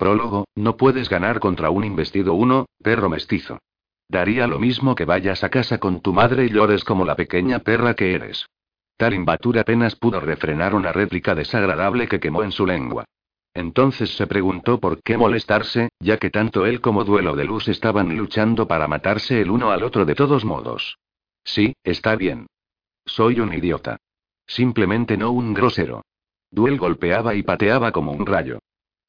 Prólogo, no puedes ganar contra un investido uno, perro mestizo. Daría lo mismo que vayas a casa con tu madre y llores como la pequeña perra que eres. Tarim Batur apenas pudo refrenar una réplica desagradable que quemó en su lengua. Entonces se preguntó por qué molestarse, ya que tanto él como Duelo de Luz estaban luchando para matarse el uno al otro de todos modos. Sí, está bien. Soy un idiota. Simplemente no un grosero. Duel golpeaba y pateaba como un rayo.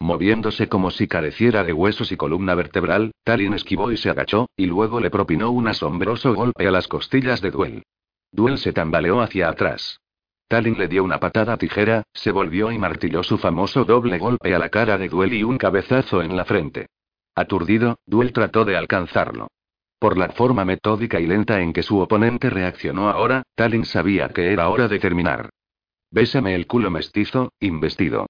Moviéndose como si careciera de huesos y columna vertebral, Talin esquivó y se agachó, y luego le propinó un asombroso golpe a las costillas de Duel. Duel se tambaleó hacia atrás. Talin le dio una patada tijera, se volvió y martilló su famoso doble golpe a la cara de Duel y un cabezazo en la frente. Aturdido, Duel trató de alcanzarlo. Por la forma metódica y lenta en que su oponente reaccionó ahora, Talin sabía que era hora de terminar. Bésame el culo mestizo, investido.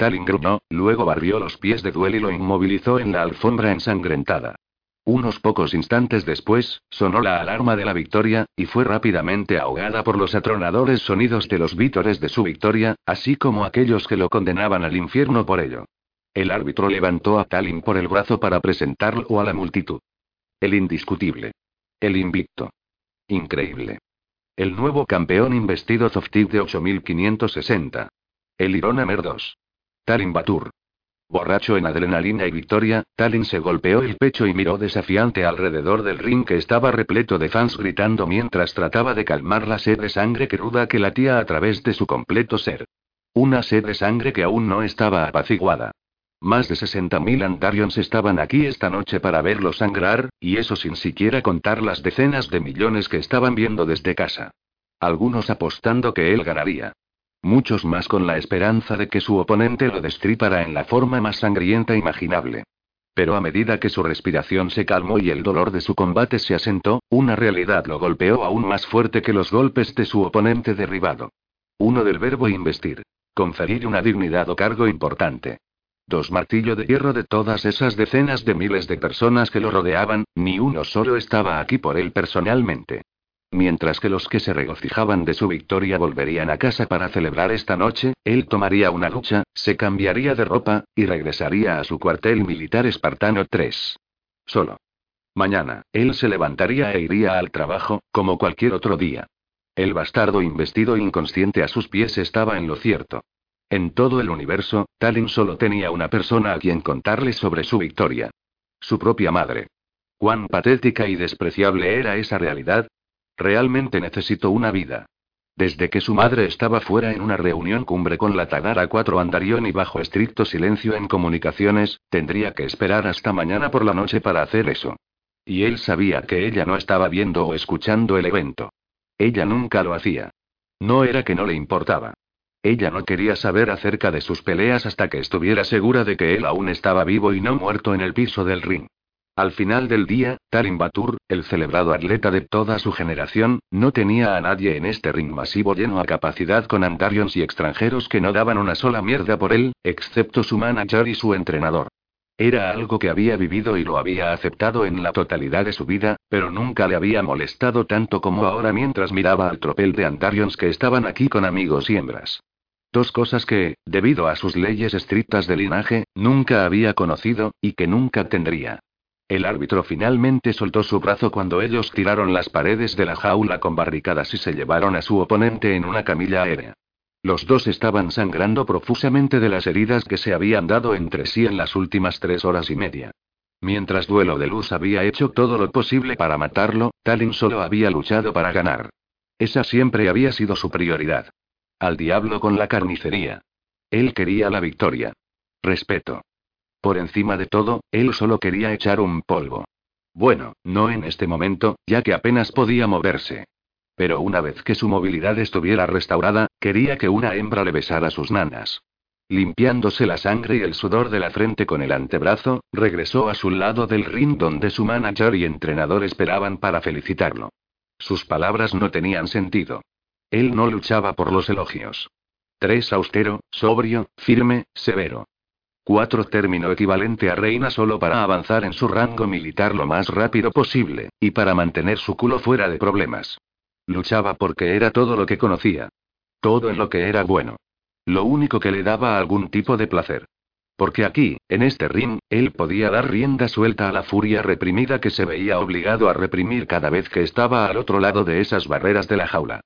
Talin gruñó, luego barrió los pies de Duel y lo inmovilizó en la alfombra ensangrentada. Unos pocos instantes después, sonó la alarma de la victoria, y fue rápidamente ahogada por los atronadores sonidos de los vítores de su victoria, así como aquellos que lo condenaban al infierno por ello. El árbitro levantó a Talin por el brazo para presentarlo a la multitud. El indiscutible. El invicto. Increíble. El nuevo campeón investido Zoftig de 8560. El Irona Mer 2. Talin Batur. Borracho en adrenalina y victoria, Talin se golpeó el pecho y miró desafiante alrededor del ring que estaba repleto de fans gritando mientras trataba de calmar la sed de sangre cruda que latía a través de su completo ser. Una sed de sangre que aún no estaba apaciguada. Más de 60.000 Antarions estaban aquí esta noche para verlo sangrar, y eso sin siquiera contar las decenas de millones que estaban viendo desde casa. Algunos apostando que él ganaría. Muchos más con la esperanza de que su oponente lo destripara en la forma más sangrienta imaginable. Pero a medida que su respiración se calmó y el dolor de su combate se asentó, una realidad lo golpeó aún más fuerte que los golpes de su oponente derribado. Uno del verbo investir. Conferir una dignidad o cargo importante. Dos martillo de hierro de todas esas decenas de miles de personas que lo rodeaban, ni uno solo estaba aquí por él personalmente. Mientras que los que se regocijaban de su victoria volverían a casa para celebrar esta noche, él tomaría una ducha, se cambiaría de ropa, y regresaría a su cuartel militar espartano 3. Solo. Mañana, él se levantaría e iría al trabajo, como cualquier otro día. El bastardo investido inconsciente a sus pies estaba en lo cierto. En todo el universo, Talin solo tenía una persona a quien contarle sobre su victoria. Su propia madre. Cuán patética y despreciable era esa realidad, Realmente necesito una vida. Desde que su madre estaba fuera en una reunión cumbre con la Tagara 4 Andarión y bajo estricto silencio en comunicaciones, tendría que esperar hasta mañana por la noche para hacer eso. Y él sabía que ella no estaba viendo o escuchando el evento. Ella nunca lo hacía. No era que no le importaba. Ella no quería saber acerca de sus peleas hasta que estuviera segura de que él aún estaba vivo y no muerto en el piso del ring. Al final del día, Tarim Batur, el celebrado atleta de toda su generación, no tenía a nadie en este ring masivo lleno a capacidad con Antarions y extranjeros que no daban una sola mierda por él, excepto su manager y su entrenador. Era algo que había vivido y lo había aceptado en la totalidad de su vida, pero nunca le había molestado tanto como ahora mientras miraba al tropel de Antarions que estaban aquí con amigos y hembras. Dos cosas que, debido a sus leyes estrictas de linaje, nunca había conocido, y que nunca tendría. El árbitro finalmente soltó su brazo cuando ellos tiraron las paredes de la jaula con barricadas y se llevaron a su oponente en una camilla aérea. Los dos estaban sangrando profusamente de las heridas que se habían dado entre sí en las últimas tres horas y media. Mientras Duelo de Luz había hecho todo lo posible para matarlo, Talin solo había luchado para ganar. Esa siempre había sido su prioridad. Al diablo con la carnicería. Él quería la victoria. Respeto. Por encima de todo, él solo quería echar un polvo. Bueno, no en este momento, ya que apenas podía moverse. Pero una vez que su movilidad estuviera restaurada, quería que una hembra le besara sus nanas. Limpiándose la sangre y el sudor de la frente con el antebrazo, regresó a su lado del ring donde su manager y entrenador esperaban para felicitarlo. Sus palabras no tenían sentido. Él no luchaba por los elogios. Tres austero, sobrio, firme, severo. Cuatro término equivalente a reina solo para avanzar en su rango militar lo más rápido posible, y para mantener su culo fuera de problemas. Luchaba porque era todo lo que conocía. Todo en lo que era bueno. Lo único que le daba algún tipo de placer. Porque aquí, en este ring, él podía dar rienda suelta a la furia reprimida que se veía obligado a reprimir cada vez que estaba al otro lado de esas barreras de la jaula.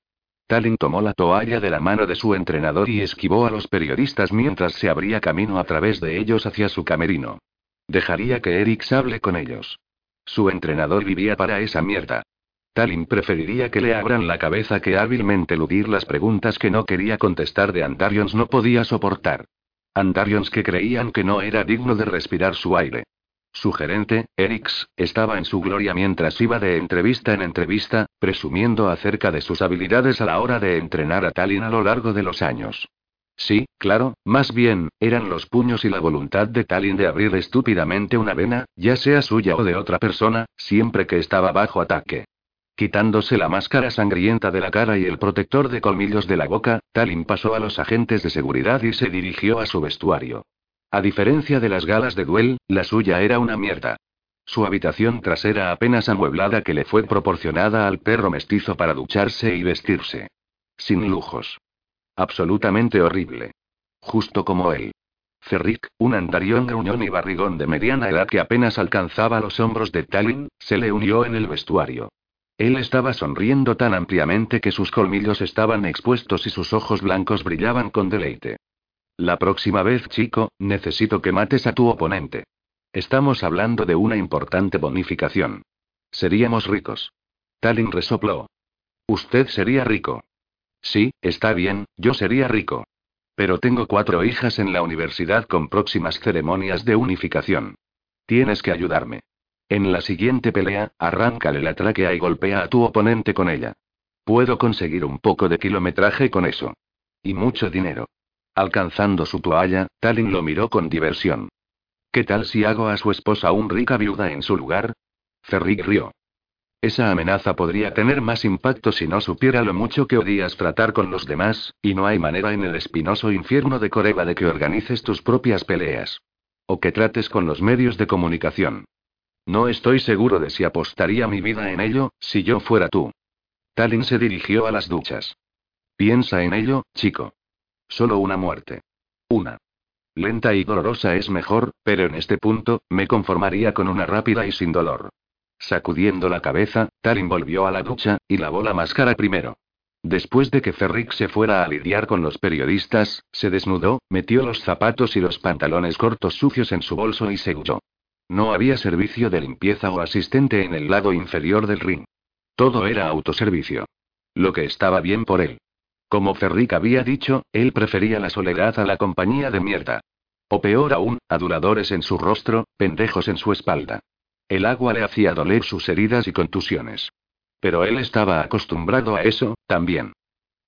Talin tomó la toalla de la mano de su entrenador y esquivó a los periodistas mientras se abría camino a través de ellos hacia su camerino. Dejaría que Eric hable con ellos. Su entrenador vivía para esa mierda. Talin preferiría que le abran la cabeza que hábilmente eludir las preguntas que no quería contestar de Andarions no podía soportar. Andarions que creían que no era digno de respirar su aire. Su gerente, Erix, estaba en su gloria mientras iba de entrevista en entrevista, presumiendo acerca de sus habilidades a la hora de entrenar a Talin a lo largo de los años. Sí, claro, más bien, eran los puños y la voluntad de Talin de abrir estúpidamente una vena, ya sea suya o de otra persona, siempre que estaba bajo ataque. Quitándose la máscara sangrienta de la cara y el protector de colmillos de la boca, Talin pasó a los agentes de seguridad y se dirigió a su vestuario. A diferencia de las galas de duel, la suya era una mierda. Su habitación trasera apenas amueblada que le fue proporcionada al perro mestizo para ducharse y vestirse. Sin lujos. Absolutamente horrible. Justo como él. Ferric, un andarión gruñón y barrigón de mediana edad que apenas alcanzaba los hombros de Talin, se le unió en el vestuario. Él estaba sonriendo tan ampliamente que sus colmillos estaban expuestos y sus ojos blancos brillaban con deleite. La próxima vez, chico, necesito que mates a tu oponente. Estamos hablando de una importante bonificación. Seríamos ricos. Talin resopló. Usted sería rico. Sí, está bien, yo sería rico. Pero tengo cuatro hijas en la universidad con próximas ceremonias de unificación. Tienes que ayudarme. En la siguiente pelea, arráncale la tráquea y golpea a tu oponente con ella. Puedo conseguir un poco de kilometraje con eso. Y mucho dinero. Alcanzando su toalla, Talin lo miró con diversión. ¿Qué tal si hago a su esposa un rica viuda en su lugar? Ferric rió. Esa amenaza podría tener más impacto si no supiera lo mucho que odias tratar con los demás, y no hay manera en el espinoso infierno de Coreba de que organices tus propias peleas. O que trates con los medios de comunicación. No estoy seguro de si apostaría mi vida en ello, si yo fuera tú. Talin se dirigió a las duchas. Piensa en ello, chico. Solo una muerte. Una. Lenta y dolorosa es mejor, pero en este punto, me conformaría con una rápida y sin dolor. Sacudiendo la cabeza, Talin volvió a la ducha, y lavó la máscara primero. Después de que Ferric se fuera a lidiar con los periodistas, se desnudó, metió los zapatos y los pantalones cortos sucios en su bolso y se huyó. No había servicio de limpieza o asistente en el lado inferior del ring. Todo era autoservicio. Lo que estaba bien por él. Como Ferric había dicho, él prefería la soledad a la compañía de mierda. O peor aún, aduladores en su rostro, pendejos en su espalda. El agua le hacía doler sus heridas y contusiones. Pero él estaba acostumbrado a eso, también.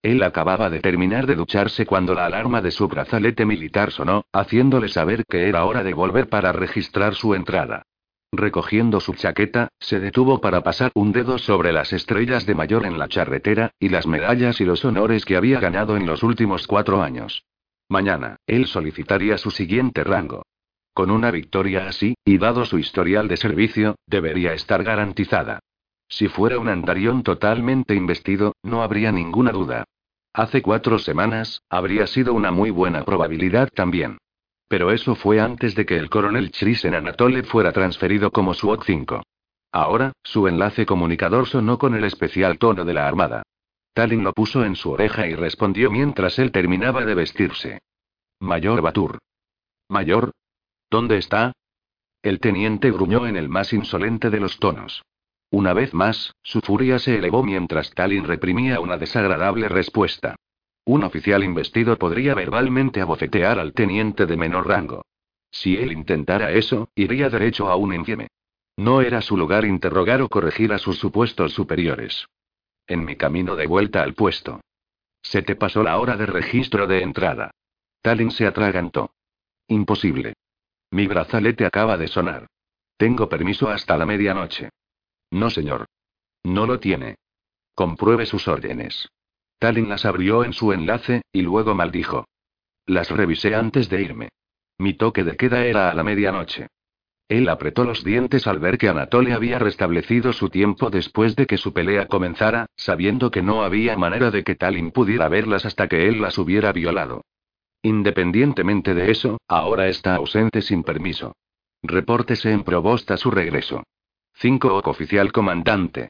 Él acababa de terminar de ducharse cuando la alarma de su brazalete militar sonó, haciéndole saber que era hora de volver para registrar su entrada. Recogiendo su chaqueta, se detuvo para pasar un dedo sobre las estrellas de mayor en la charretera, y las medallas y los honores que había ganado en los últimos cuatro años. Mañana, él solicitaría su siguiente rango. Con una victoria así, y dado su historial de servicio, debería estar garantizada. Si fuera un andarión totalmente investido, no habría ninguna duda. Hace cuatro semanas, habría sido una muy buena probabilidad también. Pero eso fue antes de que el coronel Chris Anatole fuera transferido como SWAT 5. Ahora, su enlace comunicador sonó con el especial tono de la Armada. Talin lo puso en su oreja y respondió mientras él terminaba de vestirse. Mayor Batur. Mayor. ¿Dónde está? El teniente gruñó en el más insolente de los tonos. Una vez más, su furia se elevó mientras Talin reprimía una desagradable respuesta. Un oficial investido podría verbalmente abofetear al teniente de menor rango. Si él intentara eso, iría derecho a un infieme. No era su lugar interrogar o corregir a sus supuestos superiores. En mi camino de vuelta al puesto. Se te pasó la hora de registro de entrada. Talin se atragantó. Imposible. Mi brazalete acaba de sonar. Tengo permiso hasta la medianoche. No, señor. No lo tiene. Compruebe sus órdenes. Talin las abrió en su enlace, y luego maldijo. Las revisé antes de irme. Mi toque de queda era a la medianoche. Él apretó los dientes al ver que Anatoly había restablecido su tiempo después de que su pelea comenzara, sabiendo que no había manera de que Talin pudiera verlas hasta que él las hubiera violado. Independientemente de eso, ahora está ausente sin permiso. Repórtese en Provost a su regreso. 5. Oficial comandante.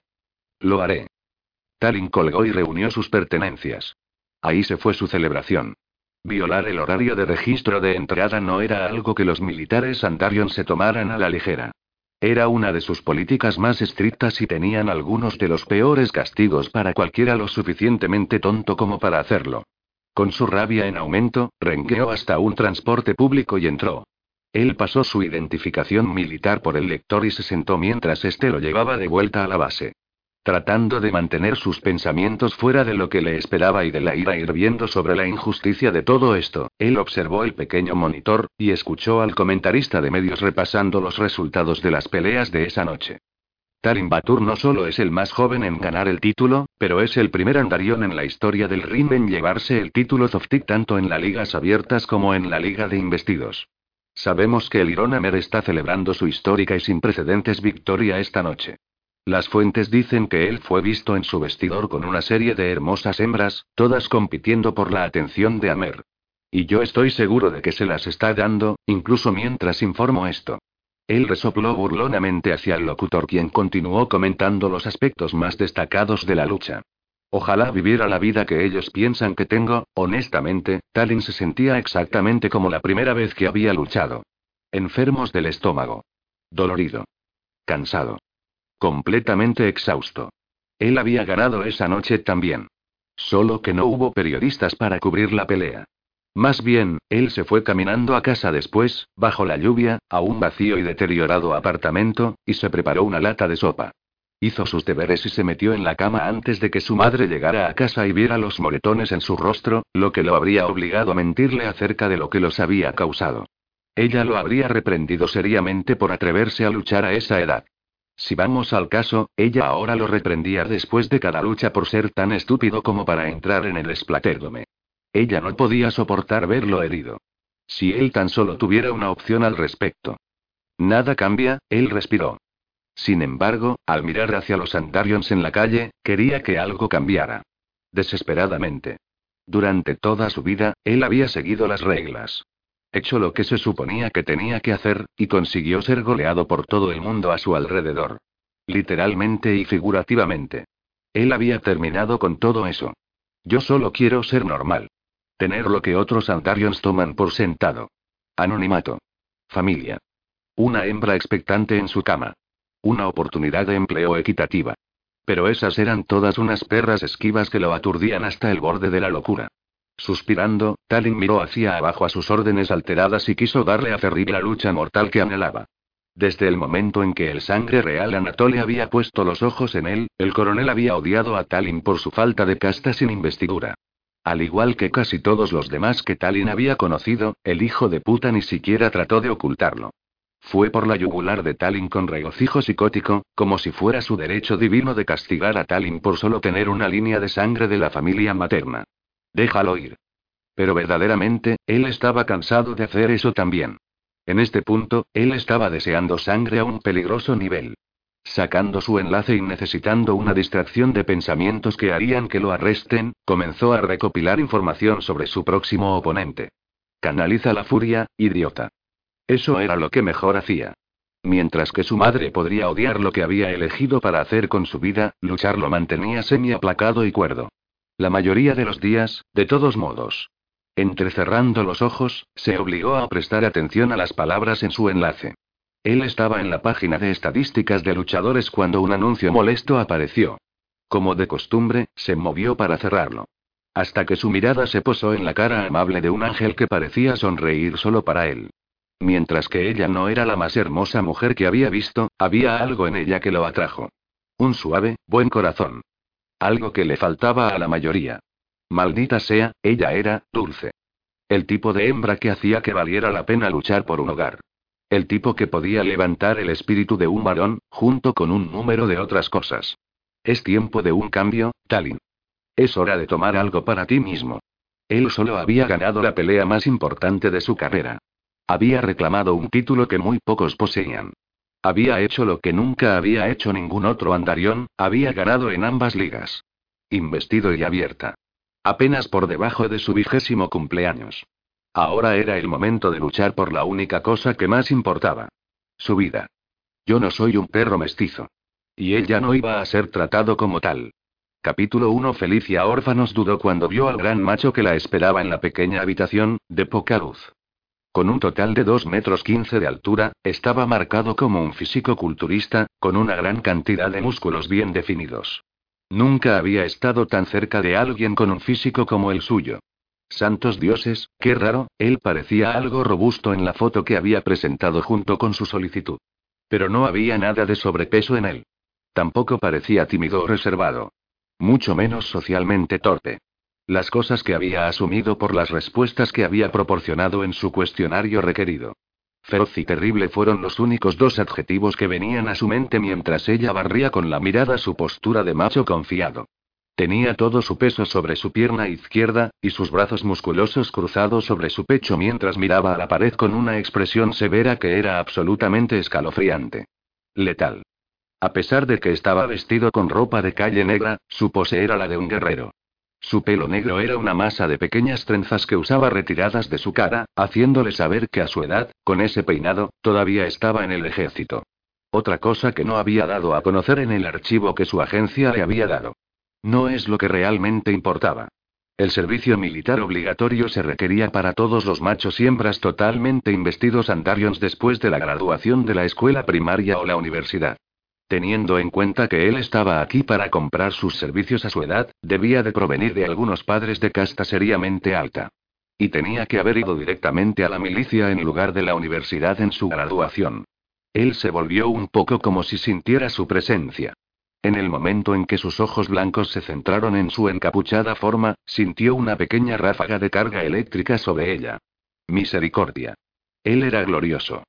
Lo haré. Talin colgó y reunió sus pertenencias. Ahí se fue su celebración. Violar el horario de registro de entrada no era algo que los militares Antarion se tomaran a la ligera. Era una de sus políticas más estrictas y tenían algunos de los peores castigos para cualquiera lo suficientemente tonto como para hacerlo. Con su rabia en aumento, renqueó hasta un transporte público y entró. Él pasó su identificación militar por el lector y se sentó mientras éste lo llevaba de vuelta a la base. Tratando de mantener sus pensamientos fuera de lo que le esperaba y de la ira hirviendo sobre la injusticia de todo esto, él observó el pequeño monitor, y escuchó al comentarista de medios repasando los resultados de las peleas de esa noche. Talim Batur no solo es el más joven en ganar el título, pero es el primer andarión en la historia del ring en llevarse el título Zoftik tanto en las ligas abiertas como en la liga de investidos. Sabemos que el Ironamer está celebrando su histórica y sin precedentes victoria esta noche. Las fuentes dicen que él fue visto en su vestidor con una serie de hermosas hembras, todas compitiendo por la atención de Amer. Y yo estoy seguro de que se las está dando, incluso mientras informo esto. Él resopló burlonamente hacia el locutor, quien continuó comentando los aspectos más destacados de la lucha. Ojalá viviera la vida que ellos piensan que tengo, honestamente, Talin se sentía exactamente como la primera vez que había luchado. Enfermos del estómago. Dolorido. Cansado. Completamente exhausto. Él había ganado esa noche también. Solo que no hubo periodistas para cubrir la pelea. Más bien, él se fue caminando a casa después, bajo la lluvia, a un vacío y deteriorado apartamento, y se preparó una lata de sopa. Hizo sus deberes y se metió en la cama antes de que su madre llegara a casa y viera los moretones en su rostro, lo que lo habría obligado a mentirle acerca de lo que los había causado. Ella lo habría reprendido seriamente por atreverse a luchar a esa edad. Si vamos al caso, ella ahora lo reprendía después de cada lucha por ser tan estúpido como para entrar en el esplaterdome. Ella no podía soportar verlo herido. Si él tan solo tuviera una opción al respecto. Nada cambia, él respiró. Sin embargo, al mirar hacia los Antarions en la calle, quería que algo cambiara. Desesperadamente. Durante toda su vida, él había seguido las reglas hecho lo que se suponía que tenía que hacer, y consiguió ser goleado por todo el mundo a su alrededor. Literalmente y figurativamente. Él había terminado con todo eso. Yo solo quiero ser normal. Tener lo que otros Antarions toman por sentado. Anonimato. Familia. Una hembra expectante en su cama. Una oportunidad de empleo equitativa. Pero esas eran todas unas perras esquivas que lo aturdían hasta el borde de la locura. Suspirando, Talin miró hacia abajo a sus órdenes alteradas y quiso darle a Ferri la lucha mortal que anhelaba. Desde el momento en que el sangre real Anatole había puesto los ojos en él, el coronel había odiado a Talin por su falta de casta sin investidura. Al igual que casi todos los demás que Talin había conocido, el hijo de puta ni siquiera trató de ocultarlo. Fue por la yugular de Talin con regocijo psicótico, como si fuera su derecho divino de castigar a Talin por solo tener una línea de sangre de la familia materna. Déjalo ir. Pero verdaderamente, él estaba cansado de hacer eso también. En este punto, él estaba deseando sangre a un peligroso nivel. Sacando su enlace y necesitando una distracción de pensamientos que harían que lo arresten, comenzó a recopilar información sobre su próximo oponente. Canaliza la furia, idiota. Eso era lo que mejor hacía. Mientras que su madre podría odiar lo que había elegido para hacer con su vida, luchar lo mantenía semi-aplacado y cuerdo. La mayoría de los días, de todos modos. Entrecerrando los ojos, se obligó a prestar atención a las palabras en su enlace. Él estaba en la página de estadísticas de luchadores cuando un anuncio molesto apareció. Como de costumbre, se movió para cerrarlo. Hasta que su mirada se posó en la cara amable de un ángel que parecía sonreír solo para él. Mientras que ella no era la más hermosa mujer que había visto, había algo en ella que lo atrajo. Un suave, buen corazón. Algo que le faltaba a la mayoría. Maldita sea, ella era, dulce. El tipo de hembra que hacía que valiera la pena luchar por un hogar. El tipo que podía levantar el espíritu de un varón, junto con un número de otras cosas. Es tiempo de un cambio, Talin. Es hora de tomar algo para ti mismo. Él solo había ganado la pelea más importante de su carrera. Había reclamado un título que muy pocos poseían. Había hecho lo que nunca había hecho ningún otro andarión, había ganado en ambas ligas. Investido y abierta. Apenas por debajo de su vigésimo cumpleaños. Ahora era el momento de luchar por la única cosa que más importaba. Su vida. Yo no soy un perro mestizo. Y él ya no iba a ser tratado como tal. Capítulo 1 Felicia Órfanos dudó cuando vio al gran macho que la esperaba en la pequeña habitación, de poca luz. Con un total de 2 metros 15 de altura, estaba marcado como un físico culturista, con una gran cantidad de músculos bien definidos. Nunca había estado tan cerca de alguien con un físico como el suyo. Santos dioses, qué raro, él parecía algo robusto en la foto que había presentado junto con su solicitud. Pero no había nada de sobrepeso en él. Tampoco parecía tímido o reservado. Mucho menos socialmente torpe. Las cosas que había asumido por las respuestas que había proporcionado en su cuestionario requerido. Feroz y terrible fueron los únicos dos adjetivos que venían a su mente mientras ella barría con la mirada su postura de macho confiado. Tenía todo su peso sobre su pierna izquierda, y sus brazos musculosos cruzados sobre su pecho mientras miraba a la pared con una expresión severa que era absolutamente escalofriante. Letal. A pesar de que estaba vestido con ropa de calle negra, su pose era la de un guerrero. Su pelo negro era una masa de pequeñas trenzas que usaba retiradas de su cara, haciéndole saber que a su edad, con ese peinado, todavía estaba en el ejército. Otra cosa que no había dado a conocer en el archivo que su agencia le había dado. No es lo que realmente importaba. El servicio militar obligatorio se requería para todos los machos y hembras totalmente investidos andarions después de la graduación de la escuela primaria o la universidad. Teniendo en cuenta que él estaba aquí para comprar sus servicios a su edad, debía de provenir de algunos padres de casta seriamente alta. Y tenía que haber ido directamente a la milicia en lugar de la universidad en su graduación. Él se volvió un poco como si sintiera su presencia. En el momento en que sus ojos blancos se centraron en su encapuchada forma, sintió una pequeña ráfaga de carga eléctrica sobre ella. Misericordia. Él era glorioso.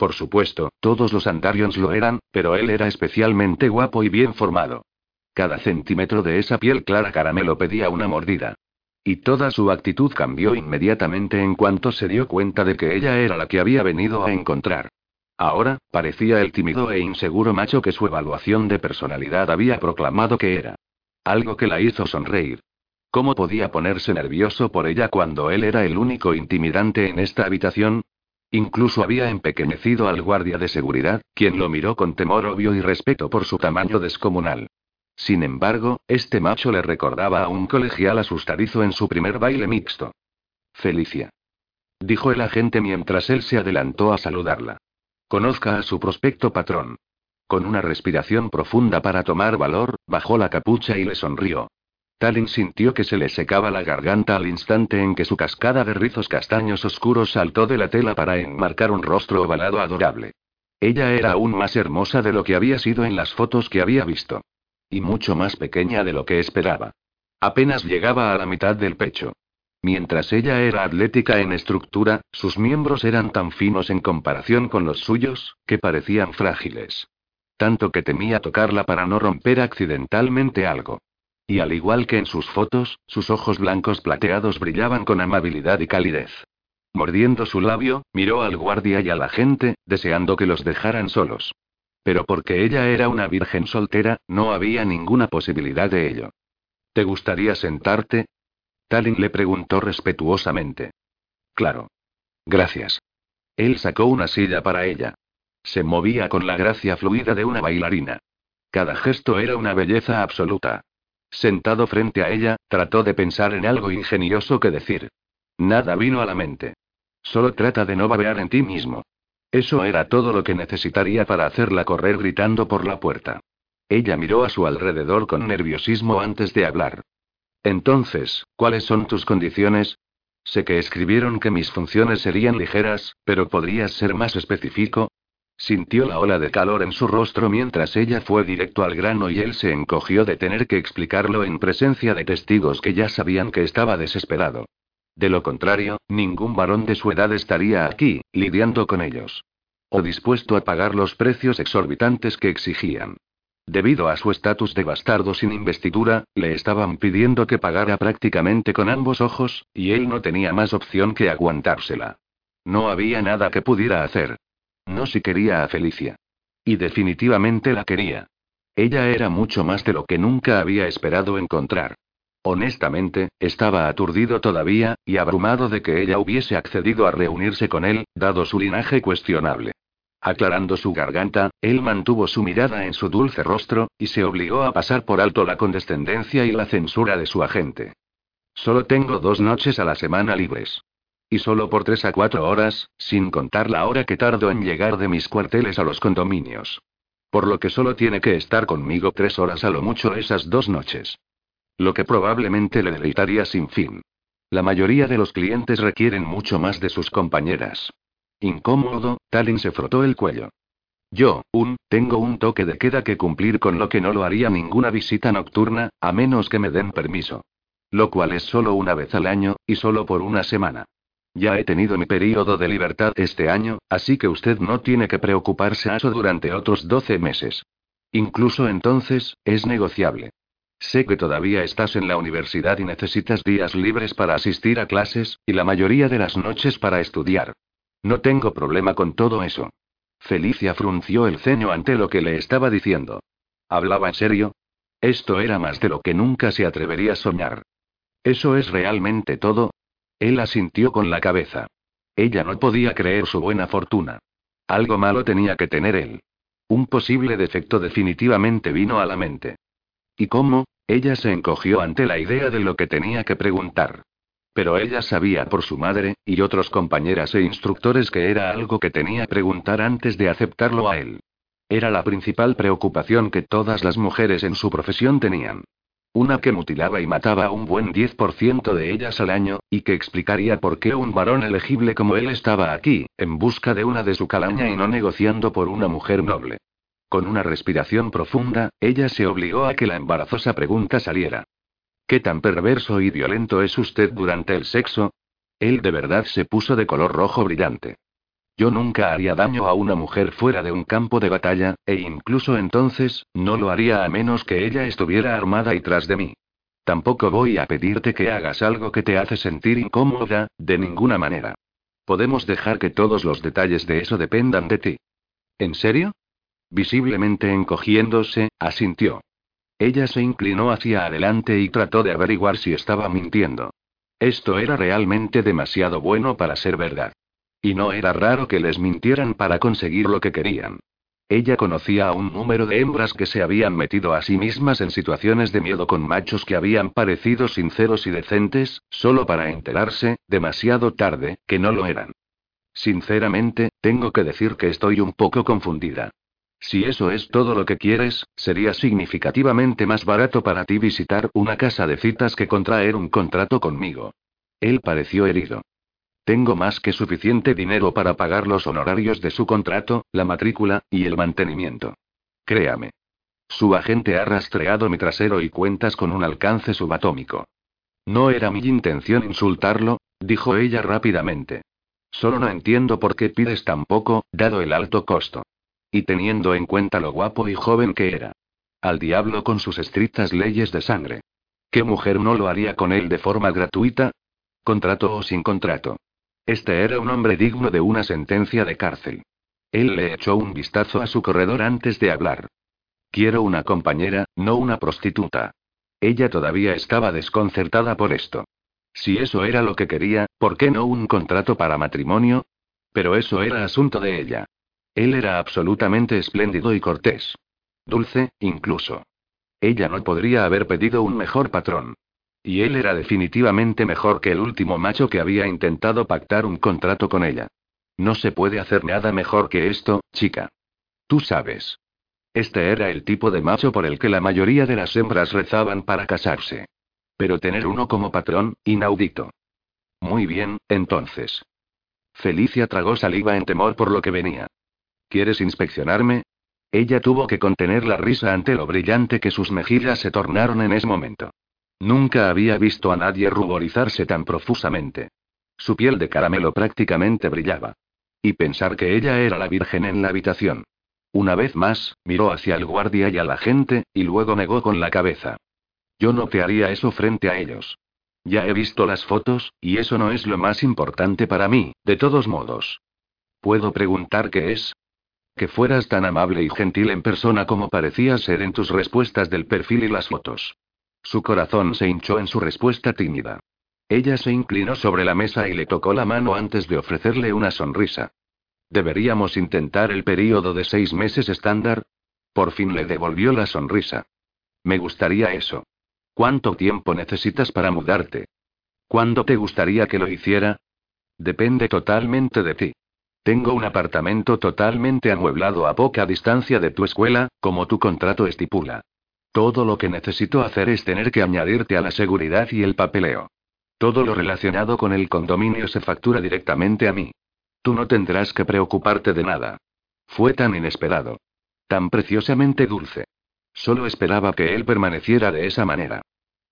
Por supuesto, todos los Andarions lo eran, pero él era especialmente guapo y bien formado. Cada centímetro de esa piel clara caramelo pedía una mordida. Y toda su actitud cambió inmediatamente en cuanto se dio cuenta de que ella era la que había venido a encontrar. Ahora, parecía el tímido e inseguro macho que su evaluación de personalidad había proclamado que era. Algo que la hizo sonreír. ¿Cómo podía ponerse nervioso por ella cuando él era el único intimidante en esta habitación? Incluso había empequeñecido al guardia de seguridad, quien lo miró con temor obvio y respeto por su tamaño descomunal. Sin embargo, este macho le recordaba a un colegial asustadizo en su primer baile mixto. Felicia. Dijo el agente mientras él se adelantó a saludarla. Conozca a su prospecto patrón. Con una respiración profunda para tomar valor, bajó la capucha y le sonrió. Talin sintió que se le secaba la garganta al instante en que su cascada de rizos castaños oscuros saltó de la tela para enmarcar un rostro ovalado adorable. Ella era aún más hermosa de lo que había sido en las fotos que había visto. Y mucho más pequeña de lo que esperaba. Apenas llegaba a la mitad del pecho. Mientras ella era atlética en estructura, sus miembros eran tan finos en comparación con los suyos, que parecían frágiles. Tanto que temía tocarla para no romper accidentalmente algo. Y al igual que en sus fotos, sus ojos blancos plateados brillaban con amabilidad y calidez. Mordiendo su labio, miró al guardia y a la gente, deseando que los dejaran solos. Pero porque ella era una virgen soltera, no había ninguna posibilidad de ello. ¿Te gustaría sentarte? Talin le preguntó respetuosamente. Claro. Gracias. Él sacó una silla para ella. Se movía con la gracia fluida de una bailarina. Cada gesto era una belleza absoluta. Sentado frente a ella, trató de pensar en algo ingenioso que decir. Nada vino a la mente. Solo trata de no babear en ti mismo. Eso era todo lo que necesitaría para hacerla correr gritando por la puerta. Ella miró a su alrededor con nerviosismo antes de hablar. Entonces, ¿cuáles son tus condiciones? Sé que escribieron que mis funciones serían ligeras, pero ¿podrías ser más específico? Sintió la ola de calor en su rostro mientras ella fue directo al grano y él se encogió de tener que explicarlo en presencia de testigos que ya sabían que estaba desesperado. De lo contrario, ningún varón de su edad estaría aquí, lidiando con ellos. O dispuesto a pagar los precios exorbitantes que exigían. Debido a su estatus de bastardo sin investidura, le estaban pidiendo que pagara prácticamente con ambos ojos, y él no tenía más opción que aguantársela. No había nada que pudiera hacer. No si quería a Felicia. Y definitivamente la quería. Ella era mucho más de lo que nunca había esperado encontrar. Honestamente, estaba aturdido todavía, y abrumado de que ella hubiese accedido a reunirse con él, dado su linaje cuestionable. Aclarando su garganta, él mantuvo su mirada en su dulce rostro, y se obligó a pasar por alto la condescendencia y la censura de su agente. Solo tengo dos noches a la semana libres. Y solo por tres a cuatro horas, sin contar la hora que tardo en llegar de mis cuarteles a los condominios. Por lo que solo tiene que estar conmigo tres horas a lo mucho esas dos noches. Lo que probablemente le deleitaría sin fin. La mayoría de los clientes requieren mucho más de sus compañeras. Incómodo, Talin se frotó el cuello. Yo, un, tengo un toque de queda que cumplir con lo que no lo haría ninguna visita nocturna, a menos que me den permiso. Lo cual es solo una vez al año, y solo por una semana. Ya he tenido mi periodo de libertad este año, así que usted no tiene que preocuparse eso durante otros 12 meses. Incluso entonces, es negociable. Sé que todavía estás en la universidad y necesitas días libres para asistir a clases, y la mayoría de las noches para estudiar. No tengo problema con todo eso. Felicia frunció el ceño ante lo que le estaba diciendo. ¿Hablaba en serio? Esto era más de lo que nunca se atrevería a soñar. ¿Eso es realmente todo? Él asintió con la cabeza. Ella no podía creer su buena fortuna. Algo malo tenía que tener él. Un posible defecto definitivamente vino a la mente. ¿Y cómo? Ella se encogió ante la idea de lo que tenía que preguntar. Pero ella sabía por su madre, y otros compañeras e instructores que era algo que tenía que preguntar antes de aceptarlo a él. Era la principal preocupación que todas las mujeres en su profesión tenían. Una que mutilaba y mataba a un buen 10% de ellas al año, y que explicaría por qué un varón elegible como él estaba aquí, en busca de una de su calaña y no negociando por una mujer noble. Con una respiración profunda, ella se obligó a que la embarazosa pregunta saliera. ¿Qué tan perverso y violento es usted durante el sexo? Él de verdad se puso de color rojo brillante. Yo nunca haría daño a una mujer fuera de un campo de batalla, e incluso entonces, no lo haría a menos que ella estuviera armada y tras de mí. Tampoco voy a pedirte que hagas algo que te hace sentir incómoda, de ninguna manera. Podemos dejar que todos los detalles de eso dependan de ti. ¿En serio? Visiblemente encogiéndose, asintió. Ella se inclinó hacia adelante y trató de averiguar si estaba mintiendo. Esto era realmente demasiado bueno para ser verdad. Y no era raro que les mintieran para conseguir lo que querían. Ella conocía a un número de hembras que se habían metido a sí mismas en situaciones de miedo con machos que habían parecido sinceros y decentes, solo para enterarse, demasiado tarde, que no lo eran. Sinceramente, tengo que decir que estoy un poco confundida. Si eso es todo lo que quieres, sería significativamente más barato para ti visitar una casa de citas que contraer un contrato conmigo. Él pareció herido. Tengo más que suficiente dinero para pagar los honorarios de su contrato, la matrícula, y el mantenimiento. Créame. Su agente ha rastreado mi trasero y cuentas con un alcance subatómico. No era mi intención insultarlo, dijo ella rápidamente. Solo no entiendo por qué pides tan poco, dado el alto costo. Y teniendo en cuenta lo guapo y joven que era. Al diablo con sus estrictas leyes de sangre. ¿Qué mujer no lo haría con él de forma gratuita? Contrato o sin contrato. Este era un hombre digno de una sentencia de cárcel. Él le echó un vistazo a su corredor antes de hablar. Quiero una compañera, no una prostituta. Ella todavía estaba desconcertada por esto. Si eso era lo que quería, ¿por qué no un contrato para matrimonio? Pero eso era asunto de ella. Él era absolutamente espléndido y cortés. Dulce, incluso. Ella no podría haber pedido un mejor patrón. Y él era definitivamente mejor que el último macho que había intentado pactar un contrato con ella. No se puede hacer nada mejor que esto, chica. Tú sabes. Este era el tipo de macho por el que la mayoría de las hembras rezaban para casarse. Pero tener uno como patrón, inaudito. Muy bien, entonces. Felicia tragó saliva en temor por lo que venía. ¿Quieres inspeccionarme? Ella tuvo que contener la risa ante lo brillante que sus mejillas se tornaron en ese momento. Nunca había visto a nadie ruborizarse tan profusamente. Su piel de caramelo prácticamente brillaba. Y pensar que ella era la virgen en la habitación. Una vez más, miró hacia el guardia y a la gente, y luego negó con la cabeza. Yo no te haría eso frente a ellos. Ya he visto las fotos, y eso no es lo más importante para mí, de todos modos. ¿Puedo preguntar qué es? Que fueras tan amable y gentil en persona como parecías ser en tus respuestas del perfil y las fotos. Su corazón se hinchó en su respuesta tímida. Ella se inclinó sobre la mesa y le tocó la mano antes de ofrecerle una sonrisa. ¿Deberíamos intentar el período de seis meses estándar? Por fin le devolvió la sonrisa. Me gustaría eso. ¿Cuánto tiempo necesitas para mudarte? ¿Cuándo te gustaría que lo hiciera? Depende totalmente de ti. Tengo un apartamento totalmente amueblado a poca distancia de tu escuela, como tu contrato estipula. Todo lo que necesito hacer es tener que añadirte a la seguridad y el papeleo. Todo lo relacionado con el condominio se factura directamente a mí. Tú no tendrás que preocuparte de nada. Fue tan inesperado. Tan preciosamente dulce. Solo esperaba que él permaneciera de esa manera.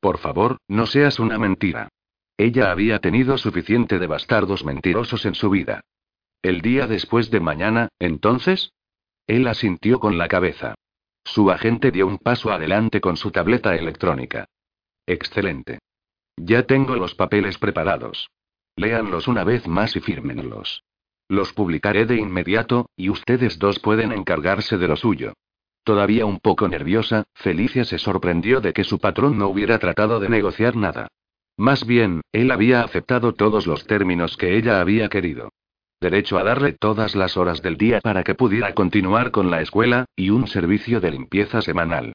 Por favor, no seas una mentira. Ella había tenido suficiente de bastardos mentirosos en su vida. El día después de mañana, entonces? Él asintió con la cabeza. Su agente dio un paso adelante con su tableta electrónica. Excelente. Ya tengo los papeles preparados. Léanlos una vez más y fírmenlos. Los publicaré de inmediato, y ustedes dos pueden encargarse de lo suyo. Todavía un poco nerviosa, Felicia se sorprendió de que su patrón no hubiera tratado de negociar nada. Más bien, él había aceptado todos los términos que ella había querido. Derecho a darle todas las horas del día para que pudiera continuar con la escuela, y un servicio de limpieza semanal.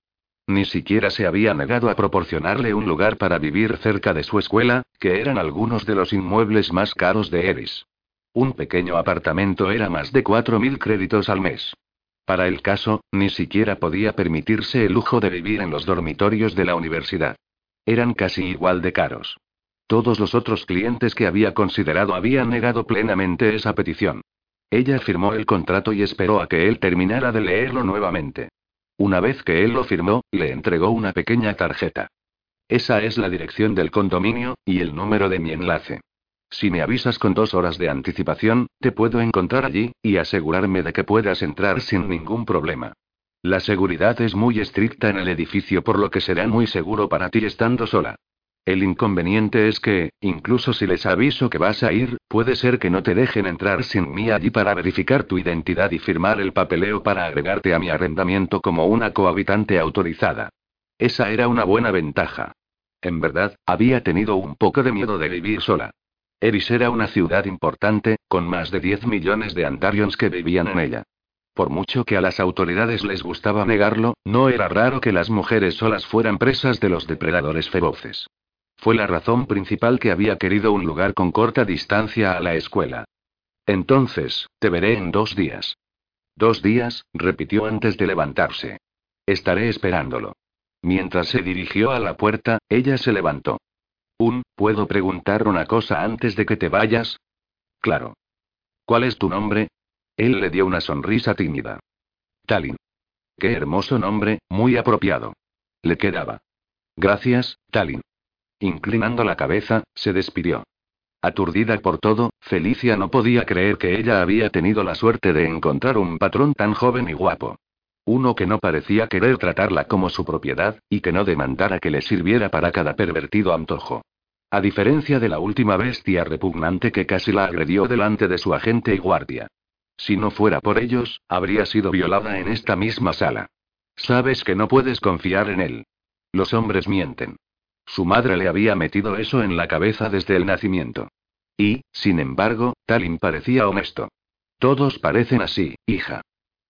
Ni siquiera se había negado a proporcionarle un lugar para vivir cerca de su escuela, que eran algunos de los inmuebles más caros de Eris. Un pequeño apartamento era más de 4.000 créditos al mes. Para el caso, ni siquiera podía permitirse el lujo de vivir en los dormitorios de la universidad. Eran casi igual de caros. Todos los otros clientes que había considerado habían negado plenamente esa petición. Ella firmó el contrato y esperó a que él terminara de leerlo nuevamente. Una vez que él lo firmó, le entregó una pequeña tarjeta. Esa es la dirección del condominio, y el número de mi enlace. Si me avisas con dos horas de anticipación, te puedo encontrar allí, y asegurarme de que puedas entrar sin ningún problema. La seguridad es muy estricta en el edificio por lo que será muy seguro para ti estando sola. El inconveniente es que, incluso si les aviso que vas a ir, puede ser que no te dejen entrar sin mí allí para verificar tu identidad y firmar el papeleo para agregarte a mi arrendamiento como una cohabitante autorizada. Esa era una buena ventaja. En verdad, había tenido un poco de miedo de vivir sola. Eris era una ciudad importante, con más de 10 millones de Antarions que vivían en ella. Por mucho que a las autoridades les gustaba negarlo, no era raro que las mujeres solas fueran presas de los depredadores feroces. Fue la razón principal que había querido un lugar con corta distancia a la escuela. Entonces, te veré en dos días. Dos días, repitió antes de levantarse. Estaré esperándolo. Mientras se dirigió a la puerta, ella se levantó. Un, ¿puedo preguntar una cosa antes de que te vayas? Claro. ¿Cuál es tu nombre? Él le dio una sonrisa tímida. Talin. Qué hermoso nombre, muy apropiado. Le quedaba. Gracias, Talin. Inclinando la cabeza, se despidió. Aturdida por todo, Felicia no podía creer que ella había tenido la suerte de encontrar un patrón tan joven y guapo. Uno que no parecía querer tratarla como su propiedad, y que no demandara que le sirviera para cada pervertido antojo. A diferencia de la última bestia repugnante que casi la agredió delante de su agente y guardia. Si no fuera por ellos, habría sido violada en esta misma sala. Sabes que no puedes confiar en él. Los hombres mienten. Su madre le había metido eso en la cabeza desde el nacimiento. Y, sin embargo, Talin parecía honesto. Todos parecen así, hija.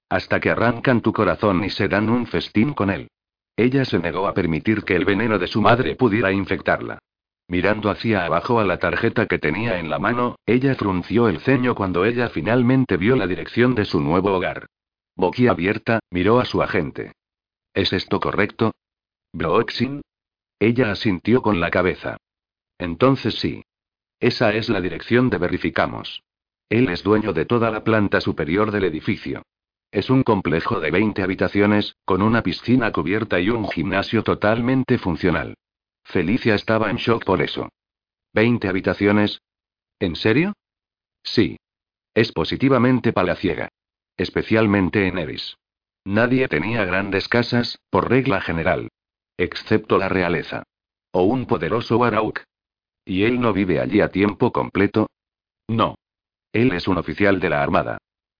Hasta que arrancan tu corazón y se dan un festín con él. Ella se negó a permitir que el veneno de su madre pudiera infectarla. Mirando hacia abajo a la tarjeta que tenía en la mano, ella frunció el ceño cuando ella finalmente vio la dirección de su nuevo hogar. Boquiabierta, miró a su agente. ¿Es esto correcto? ¿Broexin? Ella asintió con la cabeza. Entonces sí. Esa es la dirección de verificamos. Él es dueño de toda la planta superior del edificio. Es un complejo de 20 habitaciones, con una piscina cubierta y un gimnasio totalmente funcional. Felicia estaba en shock por eso. ¿20 habitaciones? ¿En serio? Sí. Es positivamente palaciega. Especialmente en Eris. Nadie tenía grandes casas, por regla general. Excepto la realeza. O un poderoso Warauk. ¿Y él no vive allí a tiempo completo? No. Él es un oficial de la Armada.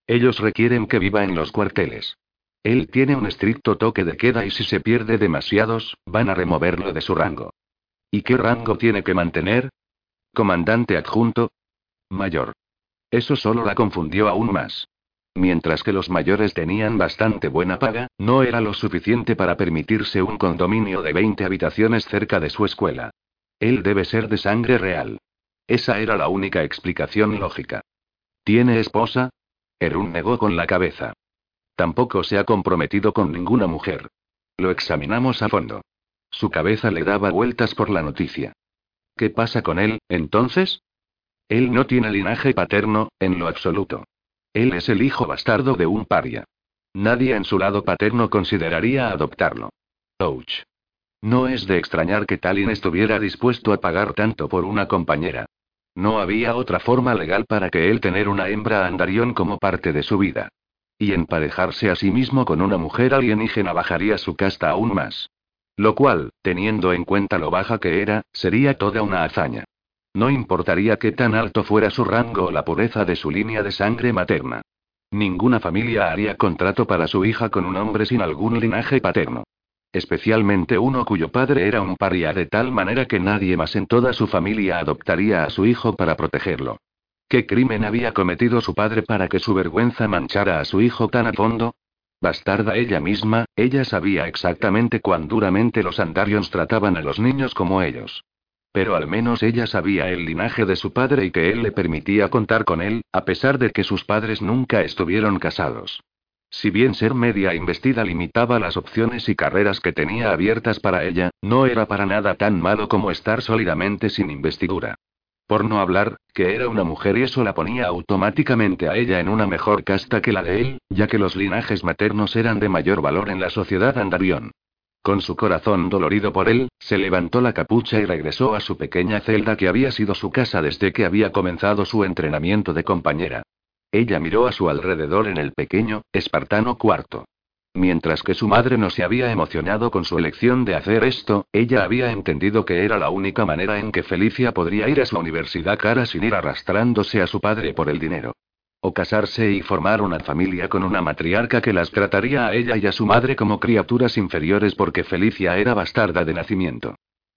Ellos requieren que viva en los cuarteles. Él tiene un estricto toque de queda y si se pierde demasiados, van a removerlo de su rango. ¿Y qué rango tiene que mantener? Comandante adjunto. Mayor. Eso solo la confundió aún más. Mientras que los mayores tenían bastante buena paga, no era lo suficiente para permitirse un condominio de 20 habitaciones cerca de su escuela. Él debe ser de sangre real. Esa era la única explicación lógica. ¿Tiene esposa? Erun negó con la cabeza. Tampoco se ha comprometido con ninguna mujer. Lo examinamos a fondo. Su cabeza le daba vueltas por la noticia. ¿Qué pasa con él, entonces? Él no tiene linaje paterno, en lo absoluto. Él es el hijo bastardo de un paria. Nadie en su lado paterno consideraría adoptarlo. Ouch. No es de extrañar que Talin estuviera dispuesto a pagar tanto por una compañera. No había otra forma legal para que él tener una hembra andarión como parte de su vida. Y emparejarse a sí mismo con una mujer alienígena bajaría su casta aún más. Lo cual, teniendo en cuenta lo baja que era, sería toda una hazaña. No importaría qué tan alto fuera su rango o la pureza de su línea de sangre materna. Ninguna familia haría contrato para su hija con un hombre sin algún linaje paterno. Especialmente uno cuyo padre era un paria de tal manera que nadie más en toda su familia adoptaría a su hijo para protegerlo. ¿Qué crimen había cometido su padre para que su vergüenza manchara a su hijo tan a fondo? Bastarda ella misma, ella sabía exactamente cuán duramente los Andarions trataban a los niños como ellos. Pero al menos ella sabía el linaje de su padre y que él le permitía contar con él, a pesar de que sus padres nunca estuvieron casados. Si bien ser media investida limitaba las opciones y carreras que tenía abiertas para ella, no era para nada tan malo como estar sólidamente sin investidura. Por no hablar, que era una mujer y eso la ponía automáticamente a ella en una mejor casta que la de él, ya que los linajes maternos eran de mayor valor en la sociedad andarión. Con su corazón dolorido por él, se levantó la capucha y regresó a su pequeña celda que había sido su casa desde que había comenzado su entrenamiento de compañera. Ella miró a su alrededor en el pequeño, espartano cuarto. Mientras que su madre no se había emocionado con su elección de hacer esto, ella había entendido que era la única manera en que Felicia podría ir a su universidad cara sin ir arrastrándose a su padre por el dinero. O casarse y formar una familia con una matriarca que las trataría a ella y a su madre como criaturas inferiores porque Felicia era bastarda de nacimiento.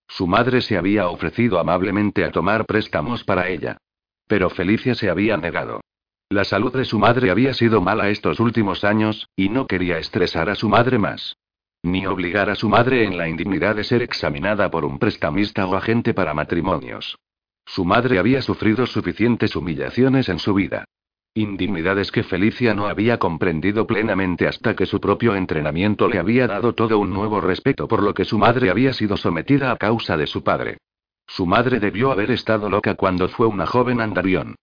Su madre se había ofrecido amablemente a tomar préstamos para ella. Pero Felicia se había negado. La salud de su madre había sido mala estos últimos años, y no quería estresar a su madre más. Ni obligar a su madre en la indignidad de ser examinada por un prestamista o agente para matrimonios. Su madre había sufrido suficientes humillaciones en su vida. Indignidades que Felicia no había comprendido plenamente hasta que su propio entrenamiento le había dado todo un nuevo respeto por lo que su madre había sido sometida a causa de su padre. Su madre debió haber estado loca cuando fue una joven andarión.